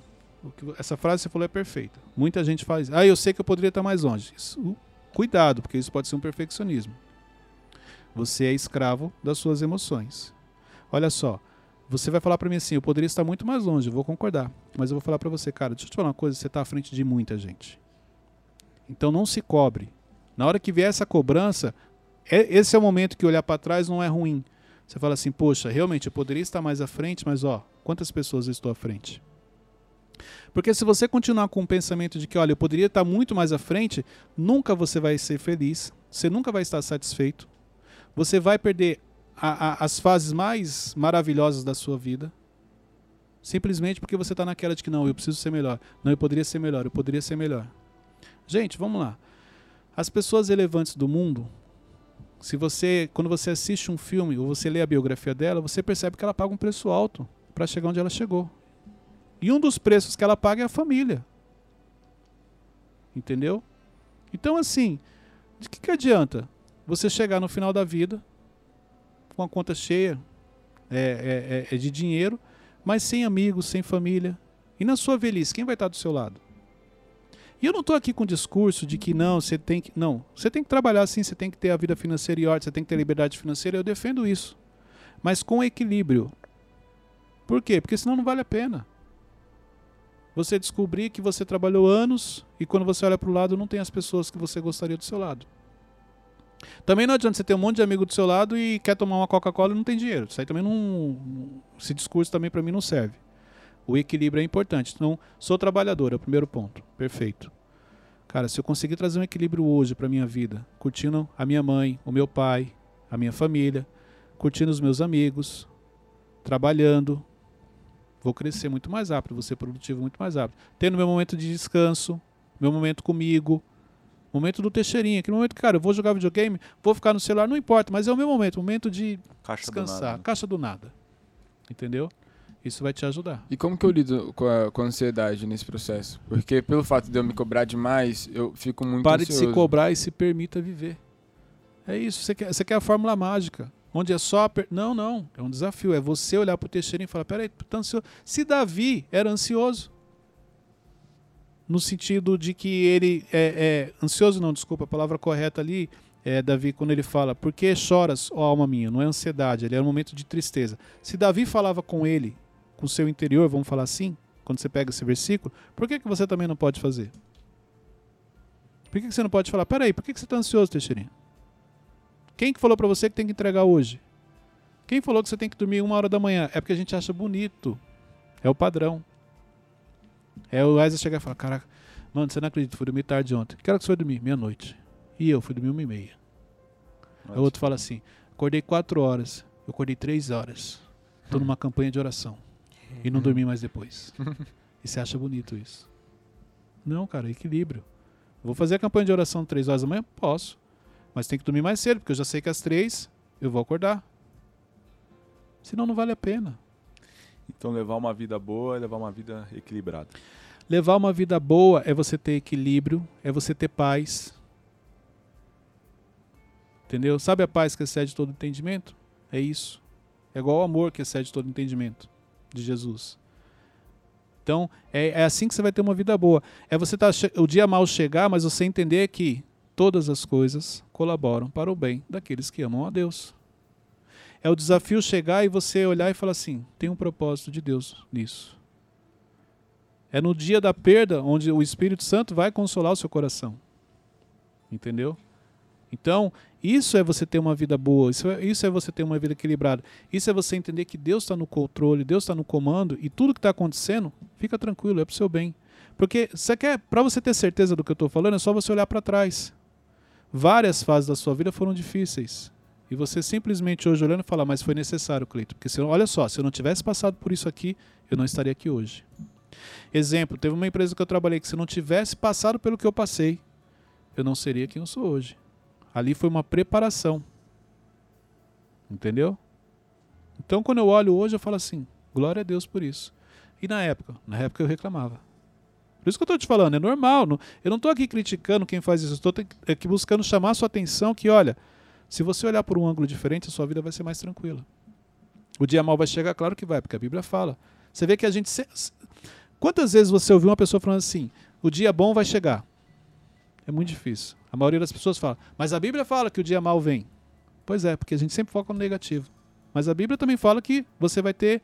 Essa frase que você falou é perfeita. Muita gente faz. Ah, eu sei que eu poderia estar mais longe. Isso- cuidado, porque isso pode ser um perfeccionismo. Você é escravo das suas emoções. Olha só. Você vai falar pra mim assim: eu poderia estar muito mais longe, eu vou concordar. Mas eu vou falar pra você, cara, deixa eu te falar uma coisa: você tá à frente de muita gente. Então não se cobre. Na hora que vier essa cobrança, é- esse é o momento que olhar pra trás não é ruim. Você fala assim, poxa, realmente eu poderia estar mais à frente, mas ó, quantas pessoas eu estou à frente? Porque se você continuar com o pensamento de que, olha, eu poderia estar muito mais à frente, nunca você vai ser feliz, você nunca vai estar satisfeito, você vai perder a- a- as fases mais maravilhosas da sua vida, simplesmente porque você está naquela de que, não, eu preciso ser melhor, não, eu poderia ser melhor, eu poderia ser melhor. Gente, vamos lá. As pessoas relevantes do mundo, se você, quando você assiste um filme ou você lê a biografia dela, você percebe que ela paga um preço alto para chegar onde ela chegou. E um dos preços que ela paga é a família. Entendeu? Então, assim, de que, que adianta você chegar no final da vida com a conta cheia é, é- é- é de dinheiro, mas sem amigos, sem família? E na sua velhice, quem vai estar do seu lado? E eu não estou aqui com discurso de que não, você tem que. Não, você tem que trabalhar sim, você tem que ter a vida financeira em ordem, você tem que ter liberdade financeira, eu defendo isso. Mas com equilíbrio. Por quê? Porque senão não vale a pena. Você descobrir que você trabalhou anos e quando você olha para o lado não tem as pessoas que você gostaria do seu lado. Também não adianta você ter um monte de amigo do seu lado e quer tomar uma Coca-Cola e não tem dinheiro. Isso aí também não. Esse discurso também para mim não serve. O equilíbrio é importante. Então, sou trabalhador, é o primeiro ponto. Perfeito. Cara, se eu conseguir trazer um equilíbrio hoje para minha vida, curtindo a minha mãe, o meu pai, a minha família, curtindo os meus amigos, trabalhando, vou crescer muito mais rápido, vou ser produtivo muito mais rápido. Tendo meu momento de descanso, meu momento comigo, momento do Teixeirinha, aquele momento que, cara, eu vou jogar videogame, vou ficar no celular, não importa, mas é o meu momento, momento de Caixa do descansar, nada, né? caixa do nada. Entendeu? Isso vai te ajudar. E como que eu lido com a, com a ansiedade nesse processo? Porque pelo fato de eu me cobrar demais, eu fico muito Pare de ansioso. se cobrar e se permita viver. É isso. Você quer, você quer a fórmula mágica. Onde é só. per- Não, não. É um desafio. É você olhar pro Teixeira e falar: peraí, tu tá ansioso. Se Davi era ansioso. No sentido de que ele. É, é, ansioso, não, desculpa, a palavra correta ali é Davi quando ele fala: Por que choras, ó alma minha? Não é ansiedade, ele é um momento de tristeza. Se Davi falava com ele, com o seu interior, vamos falar assim, quando você pega esse versículo, por que, que você também não pode fazer? Por que, que você não pode falar? Peraí, por que, que você está ansioso, Teixeirinha? Quem que falou para você que tem que entregar hoje? Quem falou que você tem que dormir uma hora da manhã? É porque a gente acha bonito. É o padrão. É o Wesley chegar e falar, caraca, mano, você não acredita, fui dormir tarde ontem. Que hora que você foi dormir? Meia-noite. E eu fui dormir uma e meia. Aí o outro fala assim, acordei quatro horas, eu acordei três horas. Tô numa campanha de oração. E não dormi mais depois. E você acha bonito isso. Não, cara, equilíbrio. Vou fazer a campanha de oração três horas da manhã? Posso. Mas tem que dormir mais cedo, porque eu já sei que às três eu vou acordar. Senão não vale a pena. Então levar uma vida boa é levar uma vida equilibrada. Levar uma vida boa é você ter equilíbrio, é você ter paz. Entendeu? Sabe a paz que excede todo entendimento? É isso. É igual o amor que excede todo entendimento de Jesus. Então, é, é assim que você vai ter uma vida boa. É você tá o dia mal chegar, mas você entender que todas as coisas colaboram para o bem daqueles que amam a Deus. É o desafio chegar e você olhar e falar assim: tem um propósito de Deus nisso. É no dia da perda onde o Espírito Santo vai consolar o seu coração. Entendeu? Então, isso é você ter uma vida boa, isso é, isso é você ter uma vida equilibrada. Isso é você entender que Deus está no controle, Deus está no comando e tudo que está acontecendo, fica tranquilo, é para o seu bem. Porque você quer, para você ter certeza do que eu estou falando, é só você olhar para trás. Várias fases da sua vida foram difíceis. E você simplesmente hoje olhando fala, mas foi necessário, Cleito. Porque se, olha só, se eu não tivesse passado por isso aqui, eu não estaria aqui hoje. Exemplo, teve uma empresa que eu trabalhei que se eu não tivesse passado pelo que eu passei, eu não seria quem eu sou hoje. Ali foi uma preparação. Entendeu? Então quando eu olho hoje, eu falo assim, glória a Deus por isso. E na época? Na época eu reclamava. Por isso que eu estou te falando, é normal. eu não estou aqui criticando quem faz isso, estou aqui buscando chamar a sua atenção que, olha, se você olhar por um ângulo diferente, a sua vida vai ser mais tranquila. O dia mal vai chegar? Claro que vai, porque a Bíblia fala. Você vê que a gente. Quantas vezes você ouviu uma pessoa falando assim: o dia bom vai chegar? É muito difícil. A maioria das pessoas fala, mas a Bíblia fala que o dia mal vem. Pois é, porque a gente sempre foca no negativo. Mas a Bíblia também fala que você vai ter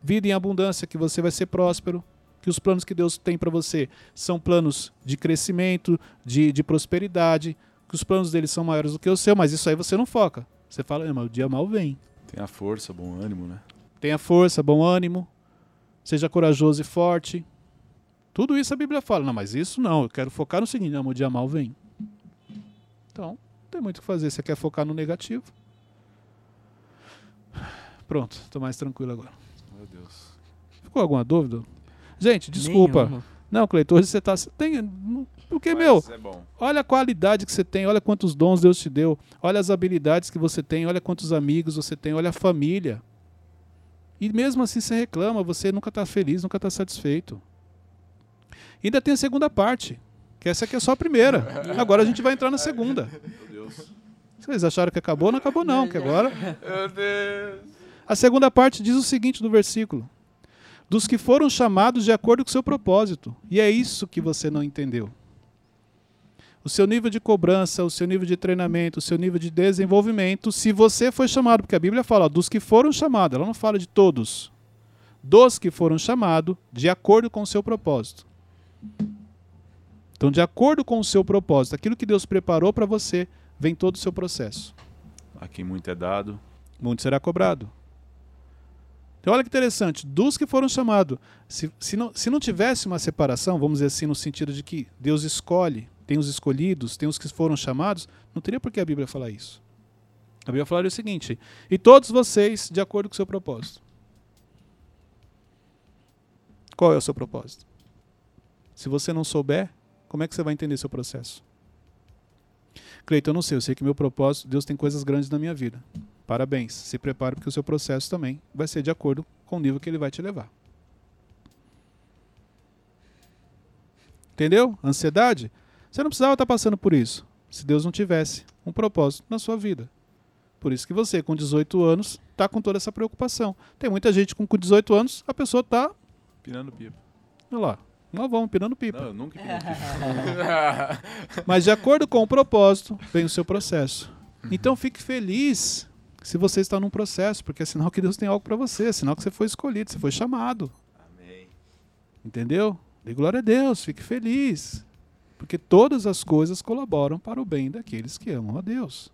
vida em abundância, que você vai ser próspero, que os planos que Deus tem para você são planos de crescimento, de, de prosperidade, que os planos dele são maiores do que o seu, mas isso aí você não foca. Você fala, mas o dia mal vem. Tenha força, bom ânimo, né? Tenha força, bom ânimo. Seja corajoso e forte. Tudo isso a Bíblia fala. Não, mas isso não. Eu quero focar no seguinte: não, o dia mal vem. Então, não tem muito o que fazer. Você quer focar no negativo. Pronto, estou mais tranquilo agora. Meu Deus. Ficou alguma dúvida? Gente, desculpa. Nenhuma. Não, Cleiton, hoje você está. Tem, porque, Mas meu, é olha a qualidade que você tem, olha quantos dons Deus te deu, olha as habilidades que você tem, olha quantos amigos você tem, olha a família. E mesmo assim você reclama, você nunca está feliz, nunca está satisfeito. Ainda tem a segunda parte, que essa aqui é só a primeira. Agora a gente vai entrar na segunda. Meu Deus. Vocês acharam que acabou? Não acabou não, que agora... Meu Deus. A segunda parte diz o seguinte do versículo. Dos que foram chamados de acordo com o seu propósito. E é isso que você não entendeu o seu nível de cobrança, o seu nível de treinamento, o seu nível de desenvolvimento, se você foi chamado, porque a Bíblia fala dos que foram chamados, ela não fala de todos. Dos que foram chamados de acordo com o seu propósito. Então, de acordo com o seu propósito, aquilo que Deus preparou para você, vem todo o seu processo. A quem muito é dado, muito será cobrado. Então, olha que interessante, dos que foram chamados, se, se, não, se não tivesse uma separação, vamos dizer assim, no sentido de que Deus escolhe tem os escolhidos, tem os que foram chamados, não teria por que a Bíblia falar isso. A Bíblia falaria o seguinte: e todos vocês de acordo com o seu propósito. Qual é o seu propósito? Se você não souber, como é que você vai entender seu processo? Cleiton, eu não sei, eu sei que meu propósito, Deus tem coisas grandes na minha vida. Parabéns, se prepare porque o seu processo também vai ser de acordo com o nível que ele vai te levar. Entendeu? Ansiedade? Você não precisava estar passando por isso, se Deus não tivesse um propósito na sua vida. Por isso que você, com 18 anos, está com toda essa preocupação. Tem muita gente com 18 anos, a pessoa está... Pirando pipa. Olha lá, nós vamos pirando pipa. Não, eu nunca pirando pipa. Mas de acordo com o propósito, vem o seu processo. Então fique feliz se você está num processo, porque é sinal que Deus tem algo para você, é sinal que você foi escolhido, você foi chamado. Amém. Entendeu? Dê glória a Deus, fique feliz. Porque todas as coisas colaboram para o bem daqueles que amam a Deus.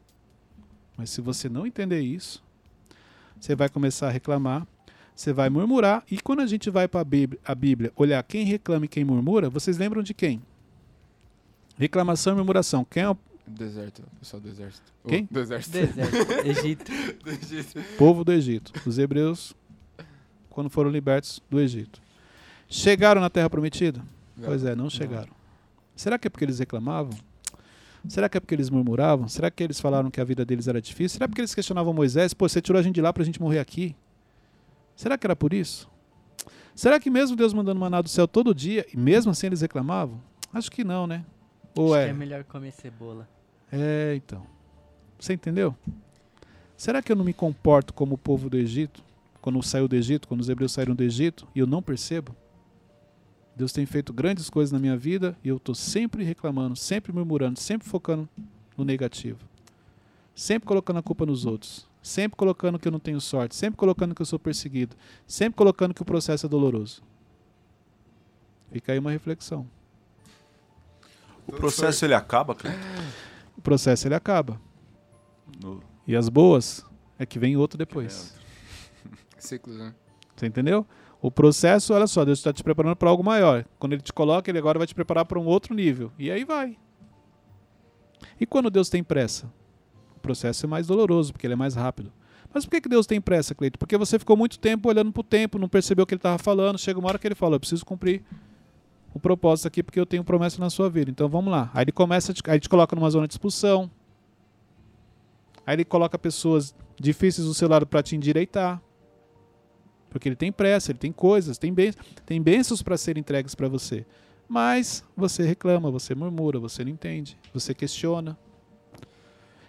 Mas se você não entender isso, você vai começar a reclamar, você vai murmurar, e quando a gente vai para a Bíblia, a olhar quem reclama e quem murmura, vocês lembram de quem? Reclamação e murmuração. Quem é o Deserto, pessoal do exército. Quem? do exército. Deserto. Egito. do Egito. Povo do Egito. Os hebreus, quando foram libertos do Egito. Chegaram na Terra Prometida? Não. Pois é, não chegaram. Será que é porque eles reclamavam? Será que é porque eles murmuravam? Será que eles falaram que a vida deles era difícil? Será porque eles questionavam Moisés? Pô, você tirou a gente de lá pra gente morrer aqui? Será que era por isso? Será que mesmo Deus mandando maná do céu todo dia, e mesmo assim eles reclamavam? Acho que não, né? Ou Acho é? que é melhor comer cebola. É, então. Você entendeu? Será que eu não me comporto como o povo do Egito? Quando saiu do Egito, quando os hebreus saíram do Egito, e eu não percebo? Deus tem feito grandes coisas na minha vida e eu estou sempre reclamando, sempre murmurando, sempre focando no negativo. Sempre colocando a culpa nos outros. Sempre colocando que eu não tenho sorte. Sempre colocando que eu sou perseguido. Sempre colocando que o processo é doloroso. Fica aí uma reflexão. O processo ele acaba, Cleiton? O processo ele acaba. No- E as boas é que vem outro depois. Ciclos, né? Você entendeu? O processo, olha só, Deus está te preparando para algo maior. Quando ele te coloca, ele agora vai te preparar para um outro nível. E aí vai. E quando Deus tem pressa? Processo é mais doloroso, porque ele é mais rápido. Mas por que, que Deus tem pressa, Cleito? Porque você ficou muito tempo olhando para o tempo, não percebeu o que ele estava falando. Chega uma hora que ele fala: Eu preciso cumprir o propósito aqui, porque eu tenho promessa na sua vida. Então vamos lá. Aí ele começa, te, aí te coloca numa zona de expulsão. Aí ele coloca pessoas difíceis do seu lado para te endireitar. Porque ele tem pressa, ele tem coisas, tem, bens, tem bênçãos para serem entregues para você. Mas você reclama, você murmura, você não entende, você questiona.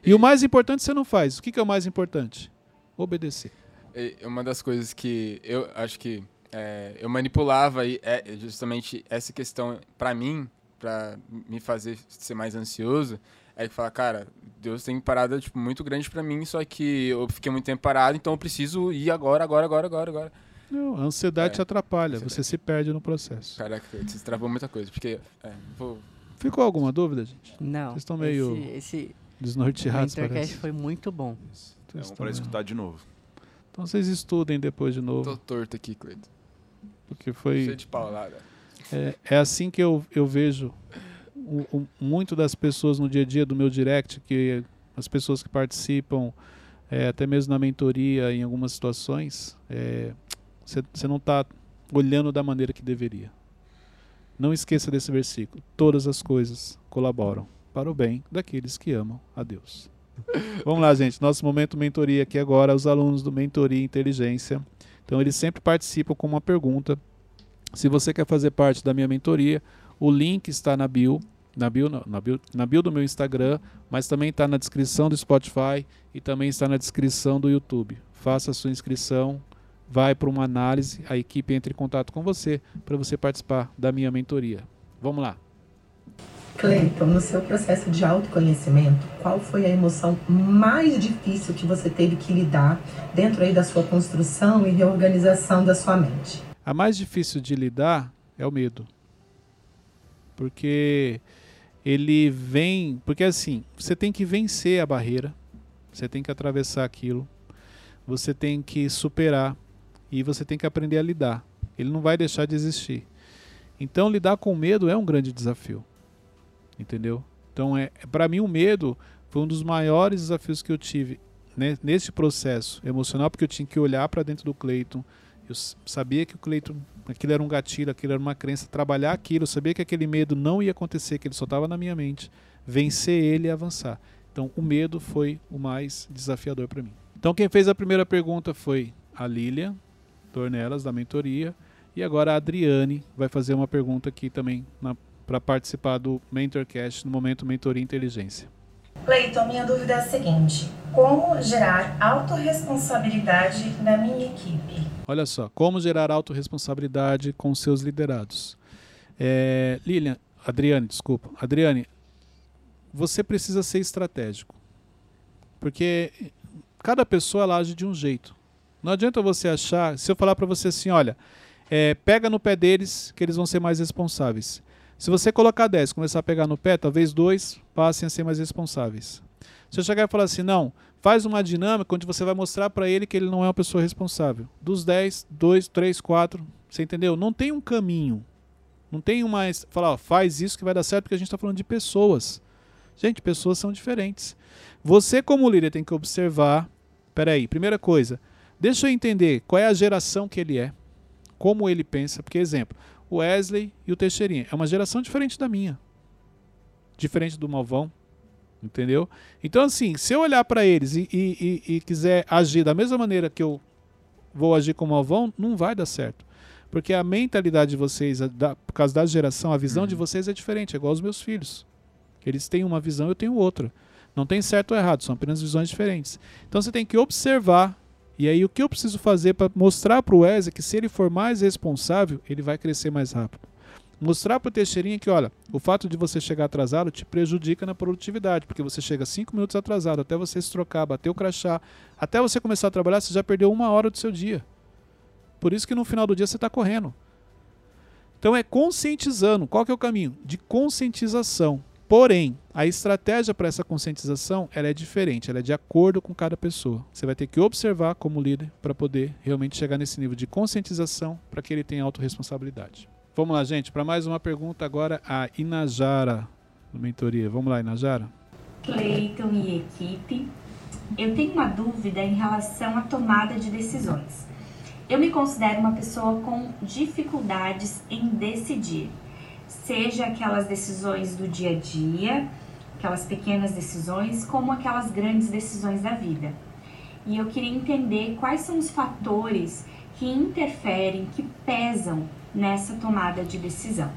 E o mais importante você não faz. O que, que é o mais importante? Obedecer. E uma das coisas que eu acho que é, eu manipulava aí é justamente essa questão pra mim, pra me fazer ser mais ansioso, é que falar, cara, Deus tem parada tipo muito grande pra mim, só que eu fiquei muito tempo parado, então eu preciso ir agora, agora, agora, agora, agora. Não, a ansiedade É, te atrapalha, ansiedade. você se perde no processo. Caraca, você travou muita coisa, porque é, vou Ficou alguma dúvida, gente? Não. Vocês estão meio Esse, esse Desnorteados, Intercast parece. foi muito bom. Vocês É um para escutar de novo. Então vocês estudem depois de novo, tô torto aqui, Cleiton. porque foi... Cheio de paulada. É, é assim que eu, eu vejo o- o- muito das pessoas no dia a dia do meu direct, que as pessoas que participam, é, até mesmo na mentoria, em algumas situações, você não está olhando da maneira que deveria. Não esqueça desse versículo. Todas as coisas colaboram para o bem daqueles que amam a Deus. Vamos lá, gente. Nosso momento mentoria aqui agora, os alunos do Mentoria Inteligência. Então, eles sempre participam com uma pergunta. Se você quer fazer parte da minha mentoria, o link está na bio, na bio, na bio, na bio do meu Instagram, mas também está na descrição do Spotify e também está na descrição do YouTube. Faça a sua inscrição, vai para uma análise, a equipe entra em contato com você para você participar da minha mentoria. Vamos lá. Cleiton, no seu processo de autoconhecimento, qual foi a emoção mais difícil que você teve que lidar dentro aí da sua construção e reorganização da sua mente? A mais difícil de lidar é o medo. Porque ele vem. Porque assim, você tem que vencer a barreira, você tem que atravessar aquilo, você tem que superar e você tem que aprender a lidar. Ele não vai deixar de existir. Então, lidar com medo é um grande desafio. Entendeu? Então, é, para mim, o medo foi um dos maiores desafios que eu tive né, nesse processo emocional, porque eu tinha que olhar para dentro do Cleiton. Eu sabia que o Cleiton, aquilo era um gatilho, aquilo era uma crença, trabalhar aquilo, eu sabia que aquele medo não ia acontecer, que ele só estava na minha mente, vencer ele e avançar. Então, o medo foi o mais desafiador para mim. Então, quem fez a primeira pergunta foi a Lilian Tornelas, da mentoria, e agora a Adriane vai fazer uma pergunta aqui também para participar do Mentorcast no momento Mentoria Inteligência. Cleiton, minha dúvida é a seguinte: como gerar autorresponsabilidade na minha equipe? Olha só, como gerar autorresponsabilidade com seus liderados. É, Lilian, Adriane, desculpa. Adriane, você precisa ser estratégico. Porque cada pessoa ela age de um jeito. Não adianta você achar, se eu falar para você assim, olha, é, pega no pé deles que eles vão ser mais responsáveis. Se você colocar 10 começar a pegar no pé, talvez dois passem a ser mais responsáveis. Se eu chegar e falar assim, não, faz uma dinâmica onde você vai mostrar para ele que ele não é uma pessoa responsável. Dos 10, 2, 3, 4, você entendeu? Não tem um caminho. Não tem uma. Falar, ó, faz isso que vai dar certo, porque a gente está falando de pessoas. Gente, pessoas são diferentes. Você, como líder, tem que observar. Peraí, primeira coisa, deixa eu entender qual é a geração que ele é, como ele pensa. Porque, exemplo, o Wesley e o Teixeirinha é uma geração diferente da minha. diferente do Malvão. Entendeu? Então, assim, se eu olhar para eles e, e, e, e, quiser agir da mesma maneira que eu vou agir como Malvão, não vai dar certo. Porque a mentalidade de vocês, da, por causa da geração, a visão uhum. de vocês é diferente, é igual aos meus filhos. Eles têm uma visão, eu tenho outra. Não tem certo ou errado, são apenas visões diferentes. Então você tem que observar. E aí o que eu preciso fazer para mostrar para o Wesley que se ele for mais responsável, ele vai crescer mais rápido. Mostrar para o Teixeirinha que, olha, o fato de você chegar atrasado te prejudica na produtividade, porque você chega cinco minutos atrasado, até você se trocar, bater o crachá, até você começar a trabalhar, você já perdeu uma hora do seu dia. Por isso que no final do dia você está correndo. Então é conscientizando. Qual que é o caminho? De conscientização. Porém, a estratégia para essa conscientização ela é diferente, ela é de acordo com cada pessoa. Você vai ter que observar como líder para poder realmente chegar nesse nível de conscientização para que ele tenha autorresponsabilidade. Vamos lá, gente, para mais uma pergunta agora a Inajara, do Mentoria. Vamos lá, Inajara. Cleiton e equipe, eu tenho uma dúvida em relação à tomada de decisões. Eu me considero uma pessoa com dificuldades em decidir seja aquelas decisões do dia a dia, aquelas pequenas decisões, como aquelas grandes decisões da vida. E eu queria entender quais são os fatores que interferem, que pesam nessa tomada de decisão.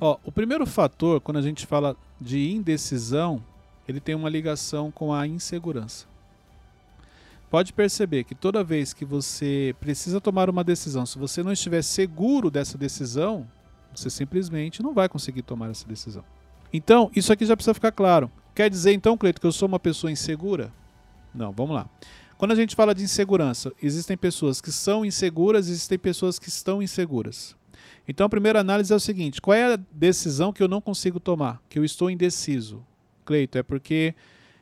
Ó, o primeiro fator, quando a gente fala de indecisão, ele tem uma ligação com a insegurança. Pode perceber que toda vez que você precisa tomar uma decisão, se você não estiver seguro dessa decisão, você simplesmente não vai conseguir tomar essa decisão. Então, isso aqui já precisa ficar claro. Quer dizer, então, Cleito, que eu sou uma pessoa insegura? Não, vamos lá. Quando a gente fala de insegurança, existem pessoas que são inseguras e existem pessoas que estão inseguras. Então, a primeira análise é o seguinte: qual é a decisão que eu não consigo tomar? Que eu estou indeciso. Cleito, é porque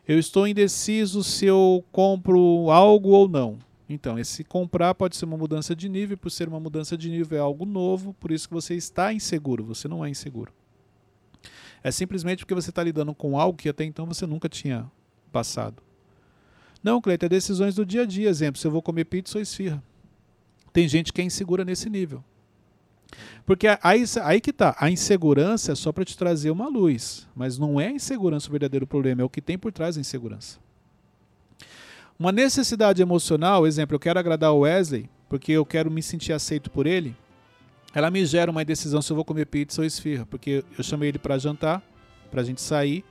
eu estou indeciso se eu compro algo ou não. Então, esse comprar pode ser uma mudança de nível, por ser uma mudança de nível é algo novo, por isso que você está inseguro, você não é inseguro. É simplesmente porque você está lidando com algo que até então você nunca tinha passado. Não, Cleiton, é decisões do dia a dia. Exemplo, se eu vou comer pizza ou esfirra. Tem gente que é insegura nesse nível. Porque aí, aí que tá, a insegurança é só para te trazer uma luz, mas não é a insegurança o verdadeiro problema, é o que tem por trás da insegurança. Uma necessidade emocional, exemplo, eu quero agradar o Wesley, porque eu quero me sentir aceito por ele, ela me gera uma decisão se eu vou comer pizza ou esfirra, porque eu chamei ele para jantar, pra gente sair,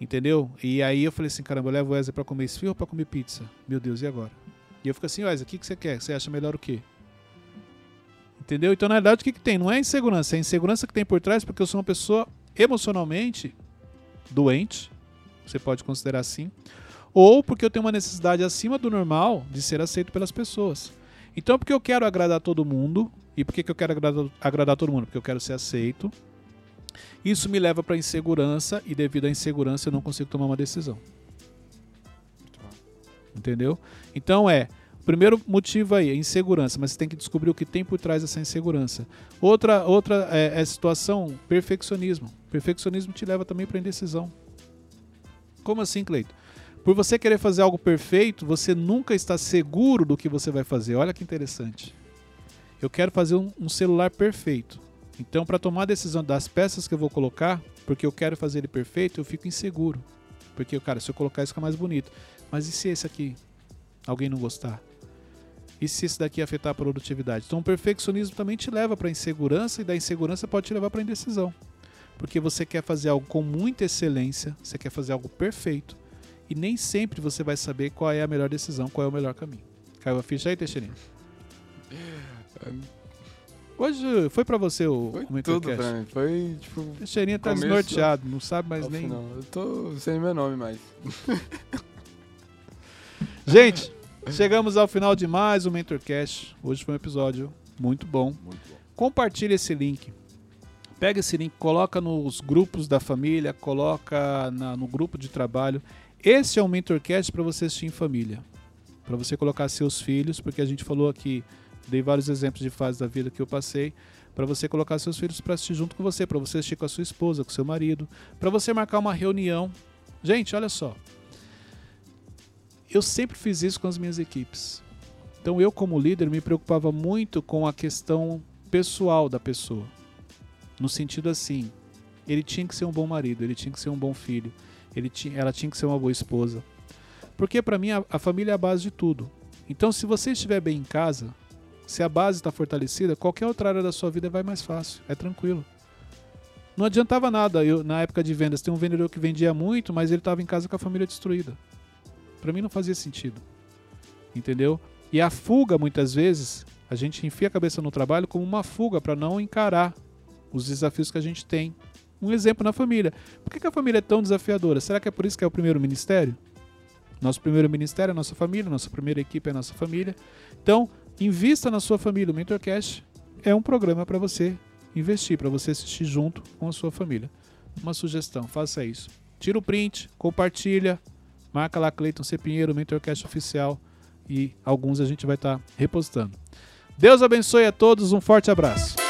entendeu? E aí eu falei assim, caramba, eu levo o Wesley para comer esfirra ou para comer pizza? Meu Deus, e agora? E eu fico assim, Wesley, o que, que você quer? Você acha melhor o quê? Entendeu? Então, na verdade, o que, que tem? Não é insegurança, é a insegurança que tem por trás, porque eu sou uma pessoa emocionalmente doente, você pode considerar assim, ou porque eu tenho uma necessidade acima do normal de ser aceito pelas pessoas. Então, porque eu quero agradar todo mundo, e por que eu quero agradar, agradar todo mundo? Porque eu quero ser aceito. Isso me leva para insegurança, e devido à insegurança eu não consigo tomar uma decisão. Entendeu? Então é, primeiro motivo aí é insegurança, mas você tem que descobrir o que tem por trás dessa insegurança. Outra, outra é, é situação, perfeccionismo. Perfeccionismo te leva também para indecisão. Como assim, Cleito? Por você querer fazer algo perfeito, você nunca está seguro do que você vai fazer. Olha que interessante. Eu quero fazer um, um celular perfeito. Então, para tomar a decisão das peças que eu vou colocar, porque eu quero fazer ele perfeito, eu fico inseguro. Porque, cara, se eu colocar isso fica mais bonito. Mas e se esse aqui alguém não gostar? E se esse daqui afetar a produtividade? Então, o perfeccionismo também te leva para insegurança e da insegurança pode te levar para indecisão. Porque você quer fazer algo com muita excelência, você quer fazer algo perfeito e nem sempre você vai saber qual é a melhor decisão, qual é o melhor caminho. Caiu a ficha aí, Teixeirinho? Hoje foi pra você o Foi tudo pra mim. Foi, tipo... Teixeirinha tá desnorteado, não sabe mais nem... Não, eu tô sem meu nome mais. Gente, chegamos ao final de mais um Mentorcast. Hoje foi um episódio muito bom. Muito bom. Compartilhe esse link. Pega esse link, coloca nos grupos da família, coloca na, no grupo de trabalho. Esse é um mentorcast para você assistir em família, para você colocar seus filhos, porque a gente falou aqui, dei vários exemplos de fases da vida que eu passei, para você colocar seus filhos para assistir junto com você, para você assistir com a sua esposa, com seu marido, para você marcar uma reunião. Gente, olha só. Eu sempre fiz isso com as minhas equipes. Então eu como líder me preocupava muito com a questão pessoal da pessoa. No sentido assim, ele tinha que ser um bom marido, ele tinha que ser um bom filho, ele tinha, ela tinha que ser uma boa esposa. Porque para mim a, a família é a base de tudo. Então, se você estiver bem em casa, se a base está fortalecida, qualquer outra área da sua vida vai mais fácil, é tranquilo. Não adiantava nada, eu na época de vendas, tem um vendedor que vendia muito, mas ele estava em casa com a família destruída. Para mim não fazia sentido. Entendeu? E a fuga, muitas vezes, a gente enfia a cabeça no trabalho como uma fuga para não encarar os desafios que a gente tem. Um exemplo na família. Por que, que a família é tão desafiadora? Será que é por isso que é o primeiro ministério? Nosso primeiro ministério é a nossa família, nossa primeira equipe é a nossa família. Então, invista na sua família. O Mentorcast é um programa para você investir, para você assistir junto com a sua família. Uma sugestão, faça isso. Tira o print, compartilha, marca lá Cleiton C. Pinheiro, Mentorcast Oficial e alguns a gente vai estar tá repostando. Deus abençoe a todos, um forte abraço.